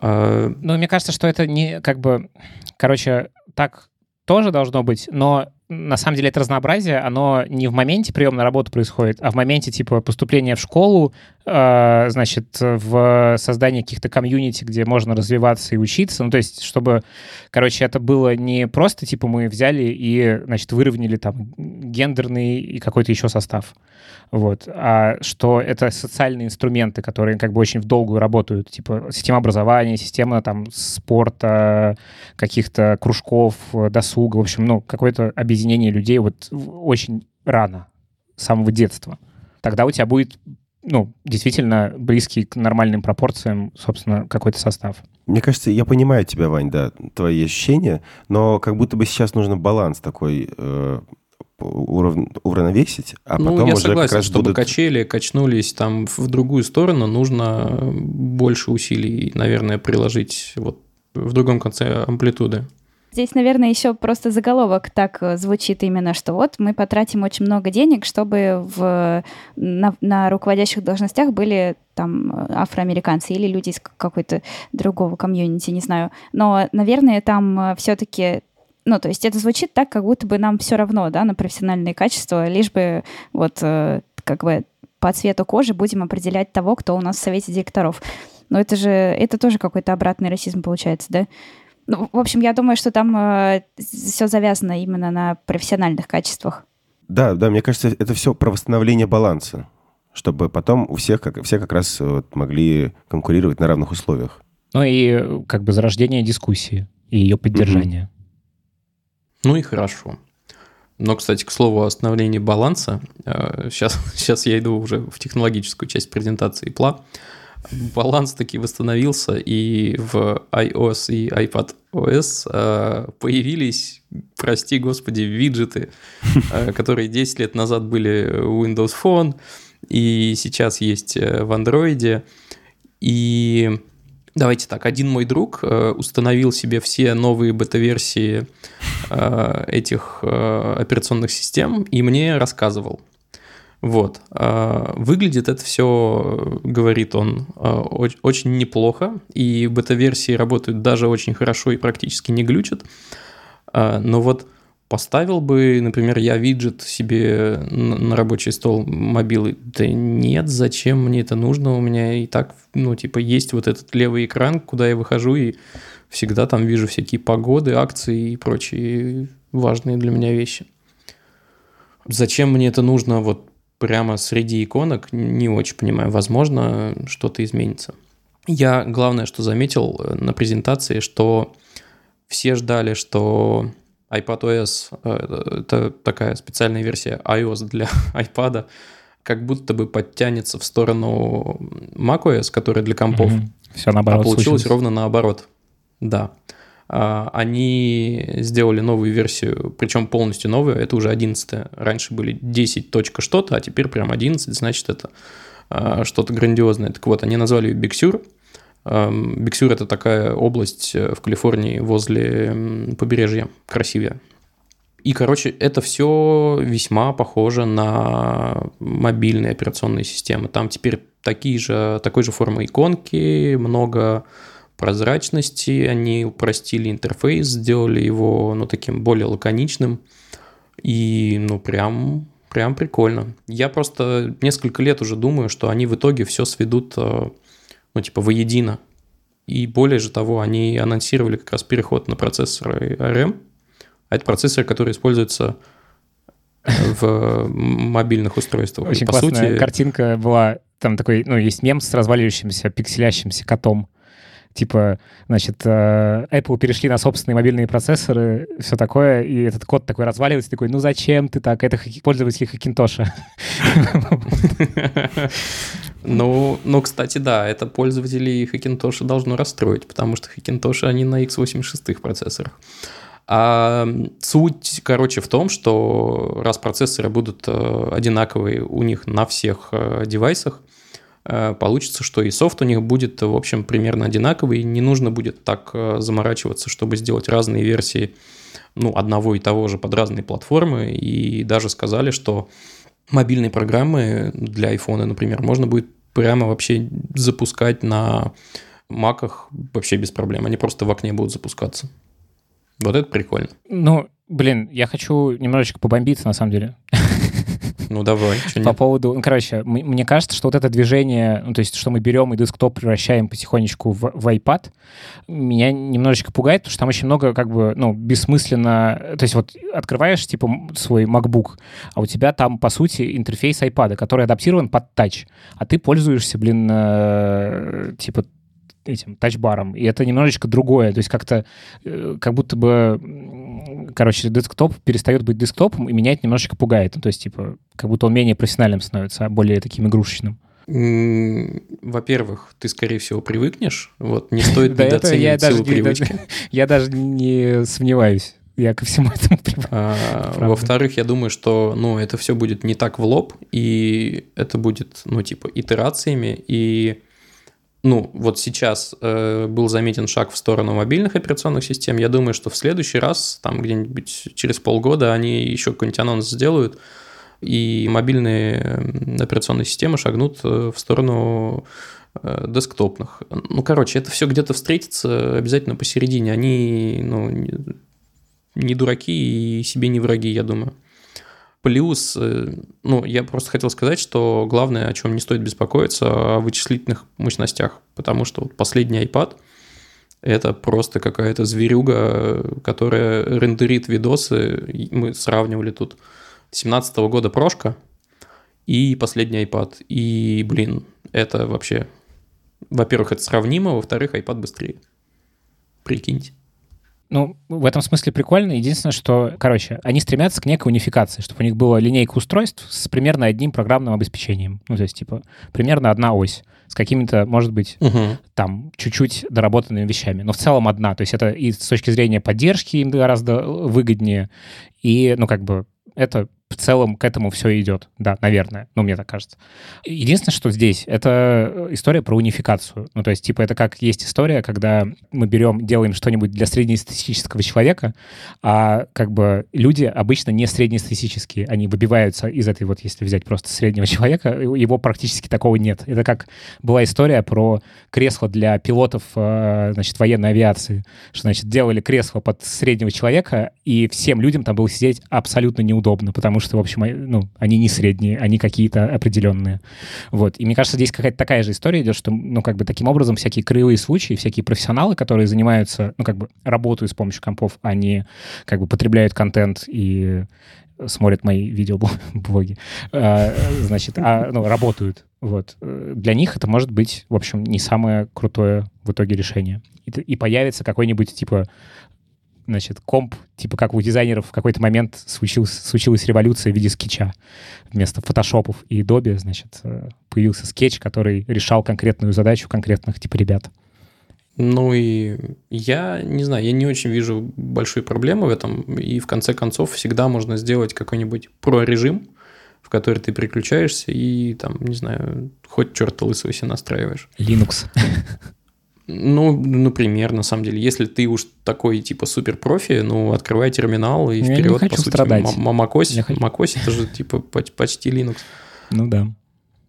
А, Ну, мне кажется, что это не как бы... Короче, так тоже должно быть, но на самом деле это разнообразие, оно не в моменте приема на работу происходит, а в моменте типа поступления в школу, э, значит, в создании каких-то комьюнити, где можно развиваться и учиться. Ну, то есть, чтобы, короче, это было не просто типа мы взяли и, значит, выровняли там гендерный и какой-то еще состав. Вот. А что это социальные инструменты, которые как бы очень в долгую работают, типа система образования, система там спорта, каких-то кружков, досуга, в общем, ну, какое-то объединение людей вот очень рано, с самого детства. Тогда у тебя будет, ну, действительно близкий к нормальным пропорциям, собственно, какой-то состав. Мне кажется, я понимаю тебя, Вань, да, твои ощущения, но как будто бы сейчас нужен баланс такой э, уравновесить, а ну, потом я уже согласен, как раз чтобы будут... качели качнулись там в другую сторону, нужно больше усилий, наверное, приложить вот в другом конце амплитуды. Здесь, наверное, еще просто заголовок так э, звучит именно, что вот мы потратим очень много денег, чтобы в, на, на руководящих должностях были там э, афроамериканцы или люди из какой-то другого комьюнити, не знаю. Но, наверное, там все-таки ну, то есть это звучит так, как будто бы нам все равно, да, на профессиональные качества, лишь бы вот э, как бы по цвету кожи будем определять того, кто у нас в совете директоров. Но это же, это тоже какой-то обратный расизм получается, да? Ну, в общем, я думаю, что там все завязано именно на профессиональных качествах. Да, да, мне кажется, это все про восстановление баланса, чтобы потом у всех, как, все как раз вот могли конкурировать на равных условиях. Ну и э, как бы зарождение дискуссии и ее поддержание. Ну и хорошо. Но, кстати, к слову о восстановлении баланса, э, сейчас, сейчас я иду уже в технологическую часть презентации Пла. Баланс таки восстановился, и в iOS и iPadOS э, появились, прости господи, виджеты, э, которые 10 лет назад были у Windows Phone, и сейчас есть в Android. И давайте так, один мой друг установил себе все новые бета-версии этих э, операционных систем и мне рассказывал. Вот. Э, Выглядит это все, говорит он, э, оч- очень неплохо, и бета-версии работают даже очень хорошо и практически не глючат. Э, Но вот поставил бы, например, я виджет себе на рабочий стол мобилы. Да нет, зачем мне это нужно? У меня и так, ну, типа, есть вот этот левый экран, куда я выхожу и всегда там вижу всякие погоды, акции и прочие важные для меня вещи. Зачем мне это нужно вот прямо среди иконок, не очень понимаю. Возможно, что-то изменится. Я главное, что заметил э, на презентации, что все ждали, что iPadOS э, — это такая специальная версия iOS для iPad, как будто бы подтянется в сторону macOS, которая для компов. Mm-hmm. Все наоборот. А получилось случилось. ровно наоборот. Да. А, они сделали новую версию, причем полностью новую, это уже 11 Раньше были 10 точка что-то, а теперь прям 11, значит, это а, что-то грандиозное. Так вот, они назвали ее Big Sur. Биг Sur – это такая область э, в Калифорнии возле побережья, красивее. И, короче, это все весьма похоже на мобильные операционные системы. Там теперь такие же, такой же формы иконки, много прозрачности, они упростили интерфейс, сделали его, ну, таким более лаконичным. И, ну, прям, прям прикольно. Я просто несколько лет уже думаю, что они в итоге все сведут, э, ну, типа, воедино. И более же того, они анонсировали как раз переход на процессоры ARM, а это процессоры, которые используются в мобильных устройствах. Очень по классная сути... картинка была, там такой, ну, есть мем с разваливающимся, пикселящимся котом, типа, значит, э, Apple перешли на собственные мобильные процессоры, все такое, и этот код такой разваливается, такой, ну зачем ты так? Это пользователь Хакинтоша. Ну, ну, кстати, да, это пользователей Хакинтоша должно расстроить, потому что Хакинтоши, они на x86 процессорах. А суть, короче, в том, что раз процессоры будут э, одинаковые у них на всех э, девайсах, получится, что и софт у них будет, в общем, примерно одинаковый, не нужно будет так э, заморачиваться, чтобы сделать разные версии ну, одного и того же под разные платформы, и даже сказали, что мобильные программы для iPhone, например, можно будет прямо вообще запускать на маках вообще без проблем, они просто в окне будут запускаться. Вот это прикольно. Ну, блин, я хочу немножечко побомбиться, на самом деле. Ну, давай. По поводу... Ну, короче, мне кажется, что вот это движение, ну, то есть, что мы берем и десктоп превращаем потихонечку в, в iPad, меня немножечко пугает, потому что там очень много, как бы, ну, бессмысленно... То есть вот открываешь, типа, свой MacBook, а у тебя там, по сути, интерфейс iPad, который адаптирован под тач, а ты пользуешься, блин, э, типа, этим тачбаром, и это немножечко другое, то есть как-то, э, как будто бы, короче, десктоп перестает быть десктопом, и меня это немножечко пугает, ну, то есть, типа, как будто он менее профессиональным становится, а более таким игрушечным. Во-первых, ты, скорее всего, привыкнешь, вот, не стоит недооценивать силу привычки. Я даже не сомневаюсь. Я ко всему этому а, Во-вторых, я думаю, что ну, это все будет не так в лоб, и это будет, ну, типа, итерациями, и ну, вот сейчас э, был заметен шаг в сторону мобильных операционных систем. Я думаю, что в следующий раз, там где-нибудь через полгода, они еще какой-нибудь анонс сделают, и мобильные операционные системы шагнут э, в сторону э, десктопных. Ну, короче, это все где-то встретится обязательно посередине. Они, ну, не дураки и себе не враги, я думаю. Плюс, э, ну, я просто хотел сказать, что главное, о чем не стоит беспокоиться, о вычислительных мощностях, потому что вот последний iPad – это просто какая-то зверюга, которая рендерит видосы. Мы сравнивали тут 17 -го года прошка и последний iPad. И, блин, это вообще... Во-первых, это сравнимо, во-вторых, iPad быстрее. Прикиньте. Ну, в этом смысле прикольно. Единственное, что, короче, они стремятся к некой унификации, чтобы у них была линейка устройств с примерно одним программным обеспечением. Ну, то есть, типа, примерно одна ось с какими-то, может быть, угу. там, чуть-чуть доработанными вещами. Но в целом одна. То есть это и с точки зрения поддержки им гораздо выгоднее, и, ну, как бы, это в целом к этому все идет. Да, наверное. Ну, мне так кажется. Единственное, что здесь, это история про унификацию. Ну, то есть, типа, это как есть история, когда мы берем, делаем что-нибудь для среднестатистического человека, а как бы люди обычно не среднестатистические. Они выбиваются из этой вот, если взять просто среднего человека, его практически такого нет. Это как была история про кресло для пилотов, э, значит, военной авиации. Что, значит, делали кресло под среднего человека, и всем людям там было сидеть абсолютно неудобно, потому потому что, в общем, ну, они не средние, они какие-то определенные. Вот. И мне кажется, здесь какая-то такая же история идет, что, ну, как бы таким образом всякие краевые случаи, всякие профессионалы, которые занимаются, ну, как бы работают с помощью компов, они как бы потребляют контент и смотрят мои видеоблоги, а, значит, а, ну, работают. Вот. Для них это может быть, в общем, не самое крутое в итоге решение. И, и появится какой-нибудь, типа, значит, комп, типа как у дизайнеров в какой-то момент случилась, случилась революция в виде скетча. Вместо фотошопов и Adobe, значит, э, появился скетч, который решал конкретную задачу конкретных типа ребят. Ну и я не знаю, я не очень вижу большой проблемы в этом. И в конце концов всегда можно сделать какой-нибудь про-режим, в который ты переключаешься и там, не знаю, хоть черта лысого себе настраиваешь. Linux. Ну, например, на самом деле, если ты уж такой типа супер профи, ну, открывай терминал и вперед, я не хочу по сути, страдать. macOS, macOS это же типа почти Linux. Ну да.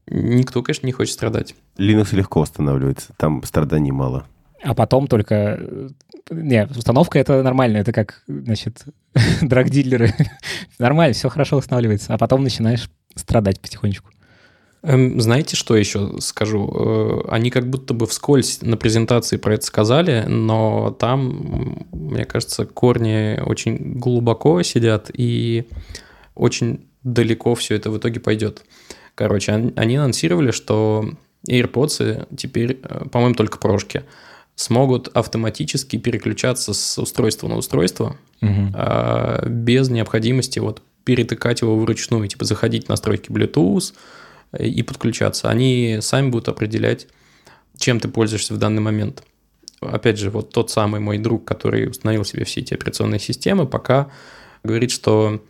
Никто, конечно, не хочет страдать. Linux легко устанавливается, там страданий мало. А потом только... Не, установка это нормально, это как, значит, драгдиллеры. нормально, все хорошо устанавливается. А потом начинаешь страдать потихонечку. Эм, знаете, что еще скажу? Э, они как будто бы вскользь на презентации про это сказали, но там, мне кажется, корни очень глубоко сидят и очень далеко все это в итоге пойдет. Короче, они анонсировали, что AirPods теперь, э, по-моему, только прошки, смогут автоматически переключаться с устройства на устройство угу. без необходимости вот перетыкать его вручную, типа заходить в настройки Bluetooth и подключаться. Они сами будут определять, чем ты пользуешься в данный момент. Опять же, вот тот самый мой друг, который установил себе все эти операционные системы, пока говорит, что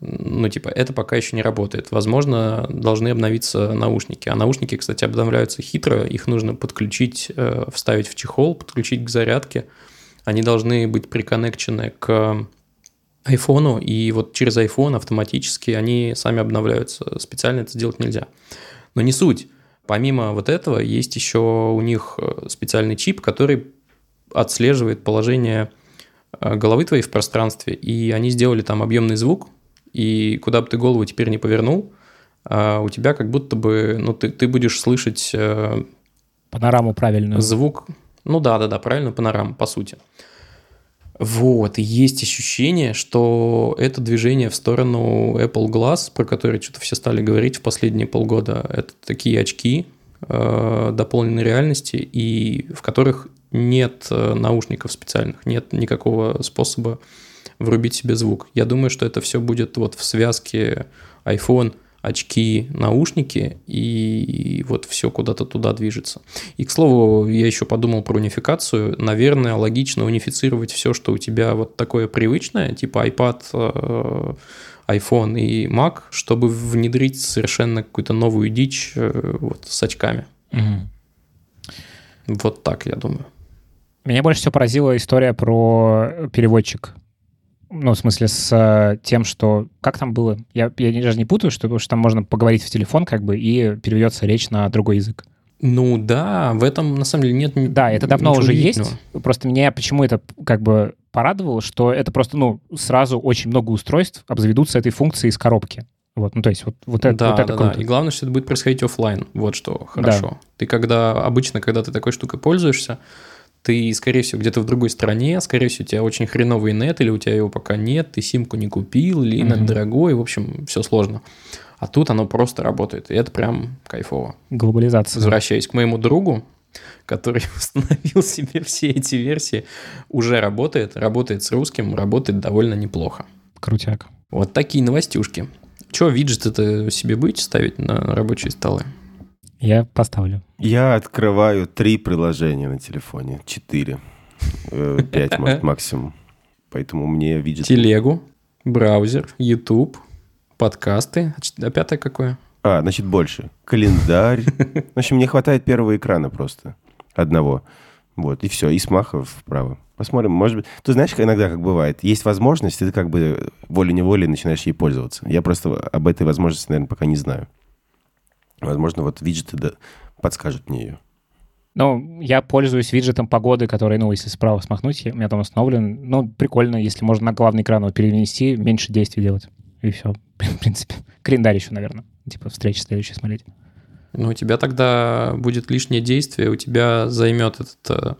ну, типа, это пока еще не работает. Возможно, должны обновиться наушники. А наушники, кстати, обновляются хитро. Их нужно подключить, э, вставить в чехол, подключить к зарядке. Они должны быть приконнекчены к айфону, и вот через iPhone автоматически они сами обновляются. Специально это сделать нельзя. Но не суть. Помимо вот этого, есть еще у них э, специальный чип, который отслеживает положение э, головы твоей в пространстве, и они сделали там объемный звук, и куда бы ты голову теперь не повернул, а у тебя как будто бы, ну, ты, ты будешь слышать... Э, панораму правильную. Звук. Ну да, да, да, правильную панораму, по сути. Вот, и есть ощущение, что это движение в сторону Apple Glass, про который что-то все стали говорить в последние полгода, это такие очки э, дополненной реальности, и в которых нет э, наушников специальных, нет никакого способа врубить себе звук. Я думаю, что это все будет вот в связке iPhone, очки, наушники, и вот все куда-то туда движется. И, к слову, я еще подумал про унификацию. Наверное, логично унифицировать все, что у тебя вот такое привычное, типа iPad, э, iPhone и Mac, чтобы внедрить совершенно какую-то новую дичь э, вот с очками. Угу. Вот так, я думаю. Меня больше всего поразила история про переводчик ну, в смысле, с э, тем, что... Как там было? Я, я даже не путаю, что, потому что там можно поговорить в телефон, как бы, и переведется речь на другой язык. Ну да, в этом на самом деле нет Да, это давно уже есть. Просто меня почему это как бы порадовало, что это просто, ну, сразу очень много устройств обзаведутся этой функцией из коробки. Вот, ну то есть вот, вот это, да, вот это да, круто. Да. И главное, что это будет происходить офлайн. Вот что хорошо. Да. Ты когда обычно, когда ты такой штукой пользуешься, ты, скорее всего, где-то в другой стране, скорее всего, у тебя очень хреновый нет, или у тебя его пока нет, ты симку не купил, или mm-hmm. нет дорогой, в общем, все сложно. А тут оно просто работает, и это прям кайфово. Глобализация. Возвращаясь к моему другу, который установил себе все эти версии, уже работает, работает с русским, работает довольно неплохо. Крутяк. Вот такие новостюшки. Че, виджеты-то себе будете ставить на рабочие столы? Я поставлю. Я открываю три приложения на телефоне. Четыре. Э, пять, максимум. Поэтому мне видит... Телегу, браузер, YouTube, подкасты. А пятое какое? А, значит, больше. Календарь. В общем, мне хватает первого экрана просто. Одного. Вот, и все. И смахов вправо. Посмотрим, может быть... Ты знаешь, иногда как бывает, есть возможность, и ты как бы волей-неволей начинаешь ей пользоваться. Я просто об этой возможности, наверное, пока не знаю. Возможно, вот виджеты да, подскажут мне ее. Ну, я пользуюсь виджетом погоды, который, ну, если справа смахнуть, у меня там установлен. Ну, прикольно, если можно на главный экран его перенести, меньше действий делать. И все, в принципе. Календарь еще, наверное. Типа встречи следующие смотреть. Ну, у тебя тогда будет лишнее действие, у тебя займет этот э,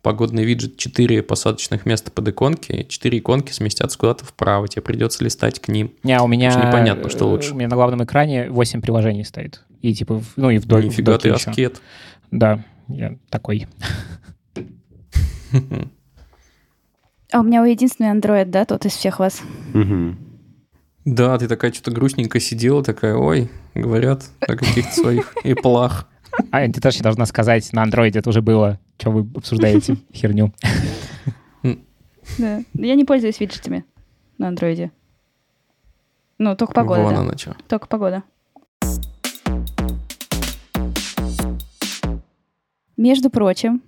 погодный виджет 4 посадочных места под иконки, 4 иконки сместятся куда-то вправо, тебе придется листать к ним. Не, у меня... Очень непонятно, что лучше. У меня на главном экране 8 приложений стоит. И типа, ну и вдоль. Нифига ты еще. аскет. Да, я такой. А у меня единственный андроид, да, тот из всех вас? Да, ты такая что-то грустненько сидела, такая, ой, говорят о каких-то своих и плах. А ты тоже должна сказать, на андроиде это уже было. Что вы обсуждаете херню? Да. Я не пользуюсь виджетами на андроиде. Ну, только погода. Вон да. она что. Только погода. Между прочим,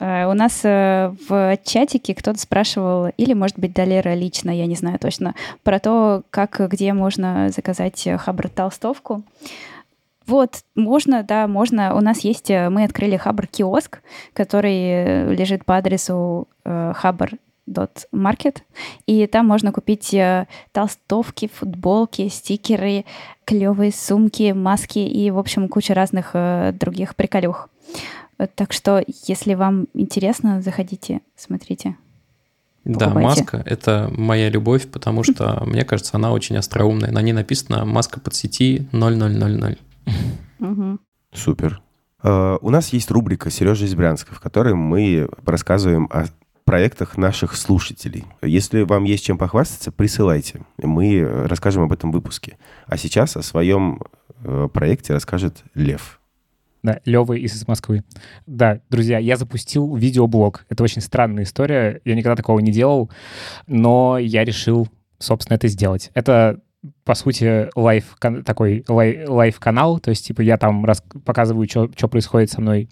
э, у нас э, в чатике кто-то спрашивал, или, может быть, Далера лично, я не знаю точно, про то, как, где можно заказать э, Хабр толстовку. Вот, можно, да, можно. У нас есть, мы открыли Хабр-киоск, который лежит по адресу э, Market, и там можно купить толстовки, футболки, стикеры, клевые сумки, маски и, в общем, куча разных других приколюх. Так что, если вам интересно, заходите, смотрите. Да, Покупайте. маска — это моя любовь, потому что, мне кажется, она очень остроумная. На ней написано «маска под сети 0000». Мгм. Супер. Э, У нас есть рубрика «Сережа из Брянска», в которой мы рассказываем о проектах наших слушателей. Если вам есть чем похвастаться, присылайте. Мы расскажем об этом выпуске. А сейчас о своем э, проекте расскажет Лев. Да, Лева из Москвы. Да, друзья, я запустил видеоблог. Это очень странная история. Я никогда такого не делал, но я решил, собственно, это сделать. Это по сути, live, такой li- live-канал, то есть, типа, я там рас- показываю, что происходит со мной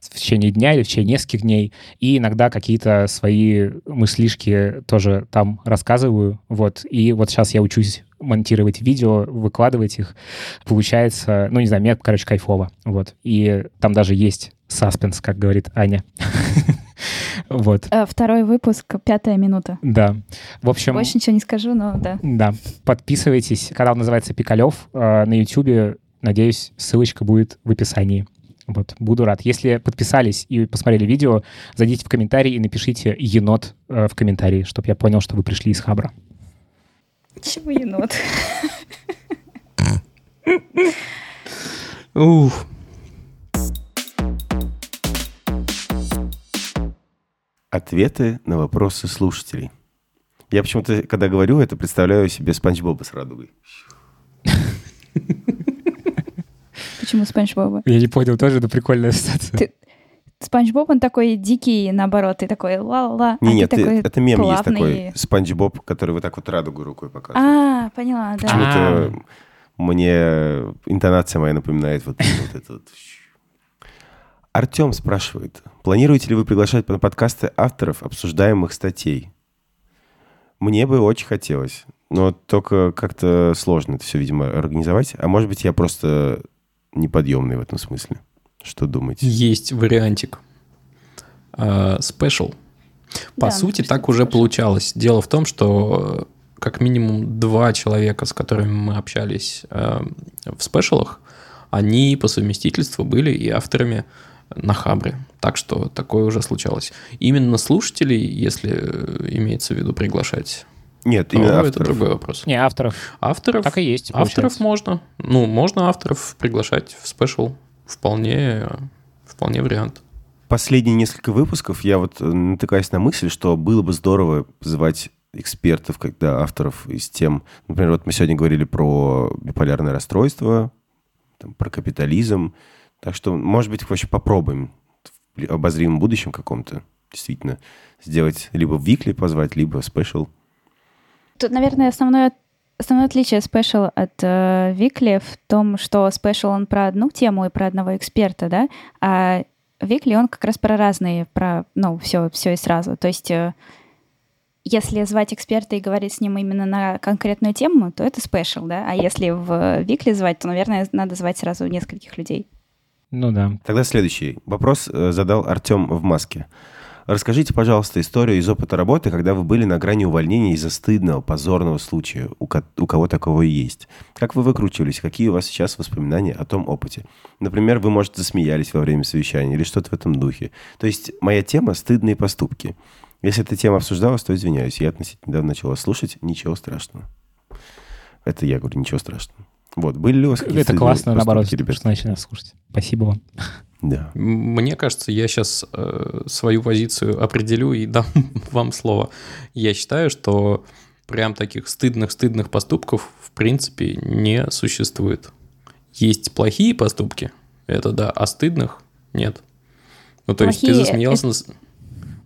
в течение дня или в течение нескольких дней, и иногда какие-то свои мыслишки тоже там рассказываю, вот, и вот сейчас я учусь монтировать видео, выкладывать их, получается, ну, не знаю, мне, короче, кайфово, вот, и там даже есть саспенс, как говорит Аня. Вот, Э, Второй выпуск, пятая минута. да. В общем... Больше ничего не скажу, но да. Да, подписывайтесь. Канал называется Пикалев э, на YouTube. Надеюсь, ссылочка будет в описании. Вот, буду рад. Если подписались и посмотрели видео, зайдите в комментарий и напишите енот э, в комментарии, чтобы я понял, что вы пришли из Хабра. Чего енот? Уф. Ответы на вопросы слушателей. Я почему-то, когда говорю это, представляю себе Спанч Боба с радугой. Почему Спанч Боба? Я не понял, тоже это прикольная ассоциация. Ты- Спанч Боб, он такой дикий, наоборот, ты такой ла-ла-ла. а Не, нет, ты- это мем есть такой. Спанч Боб, который вот так вот радугу рукой показывает. А, поняла, да. Почему-то мне интонация моя напоминает вот, вот это вот. Артем спрашивает, планируете ли вы приглашать на подкасты авторов обсуждаемых статей? Мне бы очень хотелось, но только как-то сложно это все, видимо, организовать. А может быть, я просто неподъемный в этом смысле. Что думаете? Есть вариантик. А, Спешл. По Да, сути, так уже special. получалось. Дело в том, что э, как минимум два человека, с которыми мы общались э, в спешалах, они по совместительству были и авторами на Хабре. Так что такое уже случалось. Именно слушателей, если э, имеется в виду приглашать, Нет, именно это авторов. другой вопрос. Не, авторов. Авторов, Так и есть, авторов получается. можно. Ну, можно авторов приглашать в спешл. Вполне, вполне вариант. Последние несколько выпусков я вот э, натыкаюсь на мысль, что было бы здорово звать экспертов, когда авторов из тем... Например, вот мы сегодня говорили про биполярное расстройство, там, про капитализм. Так что, может быть, вообще попробуем в обозримом будущем каком-то действительно сделать либо в Weekly позвать, либо special. Тут, наверное, основное, основное отличие special от э, Weekly в том, что special он про одну тему и про одного эксперта, да, а Weekly он как раз про разные, про, ну, все, все и сразу. То есть э, если звать эксперта и говорить с ним именно на конкретную тему, то это special, да, а если в Weekly звать, то, наверное, надо звать сразу нескольких людей. Ну да. Тогда следующий вопрос э, задал Артем в маске. Расскажите, пожалуйста, историю из опыта работы, когда вы были на грани увольнения из-за стыдного, позорного случая. У, ко- у кого такого есть. Как вы выкручивались? Какие у вас сейчас воспоминания о том опыте? Например, вы, может, засмеялись во время совещания или что-то в этом духе. То есть моя тема – стыдные поступки. Если эта тема обсуждалась, то извиняюсь. Я относительно недавно начал вас слушать. Ничего страшного. Это я говорю, ничего страшного. Вот, были ли у вас какие-то... Это классно, наоборот, ребят? что начали нас слушать. Спасибо вам. Да. Мне кажется, я сейчас э, свою позицию определю и дам вам слово. Я считаю, что прям таких стыдных-стыдных поступков в принципе не существует. Есть плохие поступки, это да, а стыдных нет. Ну, то есть ты Плохие, засмеялся... на с-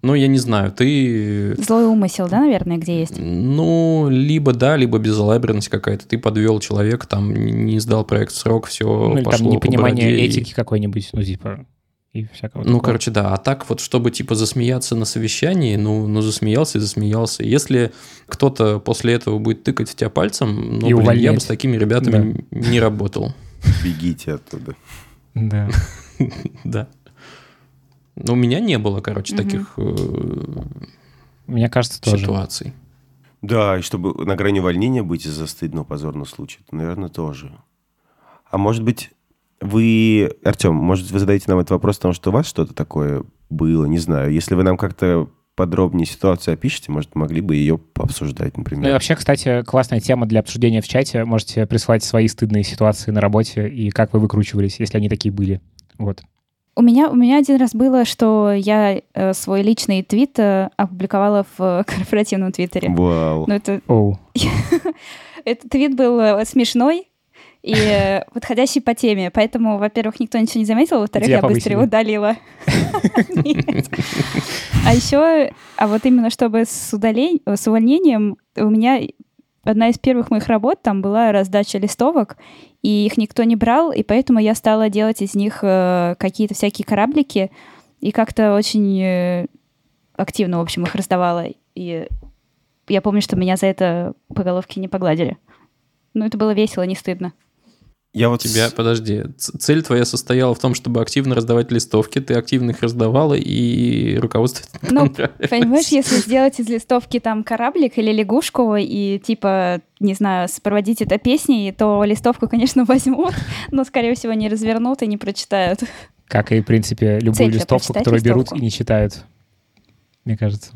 Ну, я не знаю, ты... Злой умысел, да, наверное, где есть? Ну, либо да, либо безалаберность какая-то. Ты подвел человека, там не- сдал проект в срок, все Ну, или пошло там по непонимание и- этики какой-нибудь, ну, типа, и всякого Ну, такого. короче, да. А так вот, чтобы, типа, засмеяться на совещании, ну, ну засмеялся и засмеялся. Если кто-то после этого будет тыкать в тебя пальцем, ну, И блин, я бы увольнять. с такими ребятами не работал. Бегите оттуда. Да. Да. Но у меня не было, короче, Мгм. таких э, Мне кажется, тоже. ситуаций. Да, и чтобы на грани увольнения быть из-за стыдного позорного случая, то, наверное, тоже. А может быть, вы, Артем, может, вы задаете нам этот вопрос, потому что у вас что-то такое было, не знаю. Если вы нам как-то подробнее ситуацию опишете, может, могли бы ее пообсуждать, Ну и например. вообще, кстати, классная тема для обсуждения в чате. Можете прислать свои стыдные ситуации на работе и как вы выкручивались, если они такие были. Вот. У меня, у меня один раз было, что я э, свой личный твит э, опубликовала в э, корпоративном твиттере. Вау. Но это, Оу. этот твит был э, смешной и э, подходящий по теме. Поэтому, во-первых, никто ничего не заметил, во-вторых, Тебя я быстро его удалила. А еще, а вот именно чтобы с, удалень- с увольнением, у меня одна из первых моих работ там была раздача листовок, и их никто не брал, и поэтому я стала делать из них э, какие-то всякие кораблики, и как-то очень э, активно, в общем, их раздавала. И я помню, что меня за это по головке не погладили. Но это было весело, не стыдно. Я вот Тебя, подожди, цель твоя состояла в том, чтобы активно раздавать листовки, ты активно их раздавала, и руководство Ну. Понимаешь, если сделать из листовки там кораблик или лягушку и типа, не знаю, сопроводить это песней, то листовку, конечно, возьмут, но, скорее всего, не развернут и не прочитают. Как и, в принципе, любую Цель-то листовку, которую берут листовку. и не читают. Мне кажется.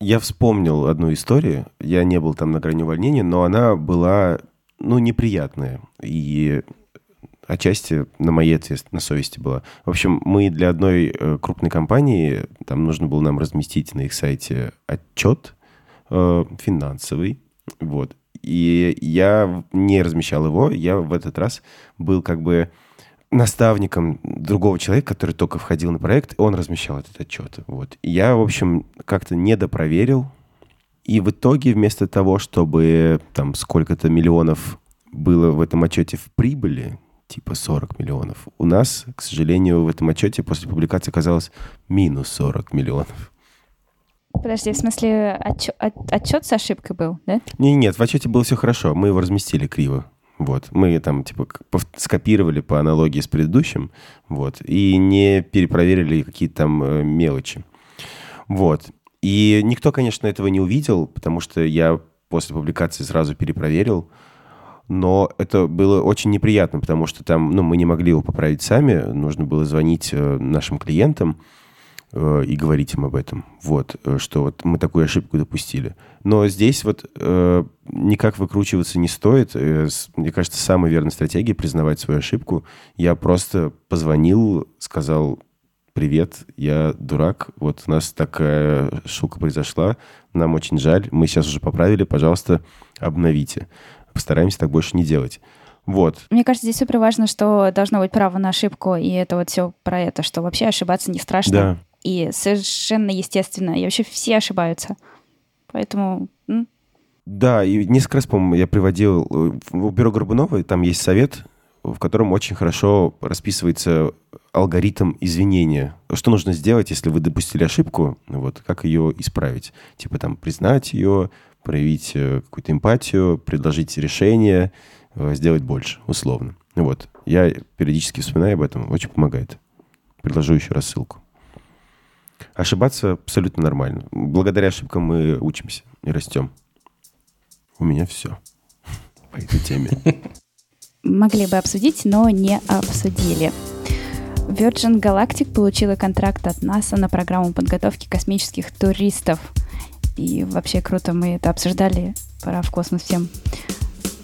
Я вспомнил одну историю. Я не был там на грани увольнения, но она была, ну, неприятная. И отчасти на моей ответственности, на совести была. В общем, мы для одной э, крупной компании, там нужно было нам разместить на их сайте отчет э, финансовый. Вот. И я не размещал его. Я в этот раз был как бы наставником другого человека, который только входил на проект, он размещал этот отчет. Вот. И я, в общем, как-то недопроверил. И в итоге вместо того, чтобы там сколько-то миллионов было в этом отчете в прибыли, типа 40 миллионов, у нас, к сожалению, в этом отчете после публикации оказалось минус 40 миллионов. Подожди, в смысле, отчет, отчет с ошибкой был, да? Не, нет, в отчете было все хорошо, мы его разместили криво. Вот. Мы там, типа, скопировали по аналогии с предыдущим, вот, и не перепроверили какие-то там э, мелочи. Вот. И никто, конечно, этого не увидел, потому что я после публикации сразу перепроверил, но это было очень неприятно, потому что там, ну, мы не могли его поправить сами, нужно было звонить э, нашим клиентам, э, и говорить им об этом. Вот, э, что вот мы такую ошибку допустили. Но здесь вот э, никак выкручиваться не стоит. Мне кажется, самая верная стратегия признавать свою ошибку. Я просто позвонил, сказал, привет, я дурак, вот у нас такая штука произошла, нам очень жаль, мы сейчас уже поправили, пожалуйста, обновите. Постараемся так больше не делать. Вот. Мне кажется, здесь супер важно, что должно быть право на ошибку, и это вот все про это, что вообще ошибаться не страшно. Да. И совершенно естественно. И вообще все ошибаются. Поэтому м, Да, и несколько раз, по-моему, я приводил э, в бюро Горбунова, там есть совет, в котором очень хорошо расписывается алгоритм извинения. Что нужно сделать, если вы допустили ошибку, вот, как ее исправить. Типа там признать ее, проявить э, какую-то эмпатию, предложить решение, э, сделать больше, условно. Вот. Я периодически вспоминаю об этом, очень помогает. Предложу еще раз ссылку. Ошибаться абсолютно нормально. Благодаря ошибкам мы учимся и растем. У меня все по этой теме. могли бы обсудить, но не обсудили. Virgin Galactic получила контракт от НАСА на программу подготовки космических туристов. И вообще круто, мы это обсуждали. Пора в космос всем.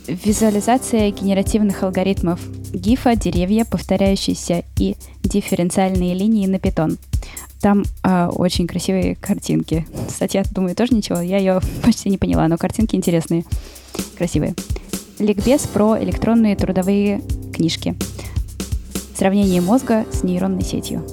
Визуализация генеративных алгоритмов гифа, деревья, повторяющиеся и дифференциальные линии на питон. Там э, очень красивые картинки. Статья, думаю, тоже ничего. Я ее почти не поняла, но картинки интересные, красивые. Ликбез про электронные трудовые книжки. Сравнение мозга с нейронной сетью.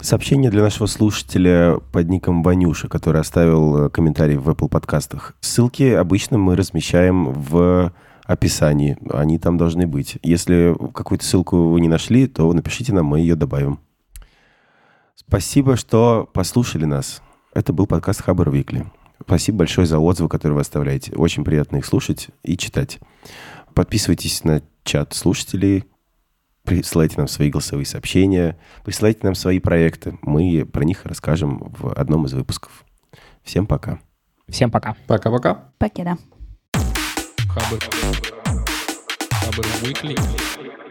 Сообщение для нашего слушателя под ником Ванюша, который оставил э, комментарий в Apple подкастах. Ссылки обычно мы размещаем в описании. Они там должны быть. Если какую-то ссылку вы не нашли, то напишите нам, мы ее добавим. Спасибо, что послушали нас. Это был подкаст Хабар Викли. Спасибо большое за отзывы, которые вы оставляете. Очень приятно их слушать и читать. Подписывайтесь на чат слушателей, присылайте нам свои голосовые сообщения, присылайте нам свои проекты. Мы про них расскажем в одном из выпусков. Всем пока. Всем пока. Пока-пока. Покеда. Хабр. Хабр Weekly.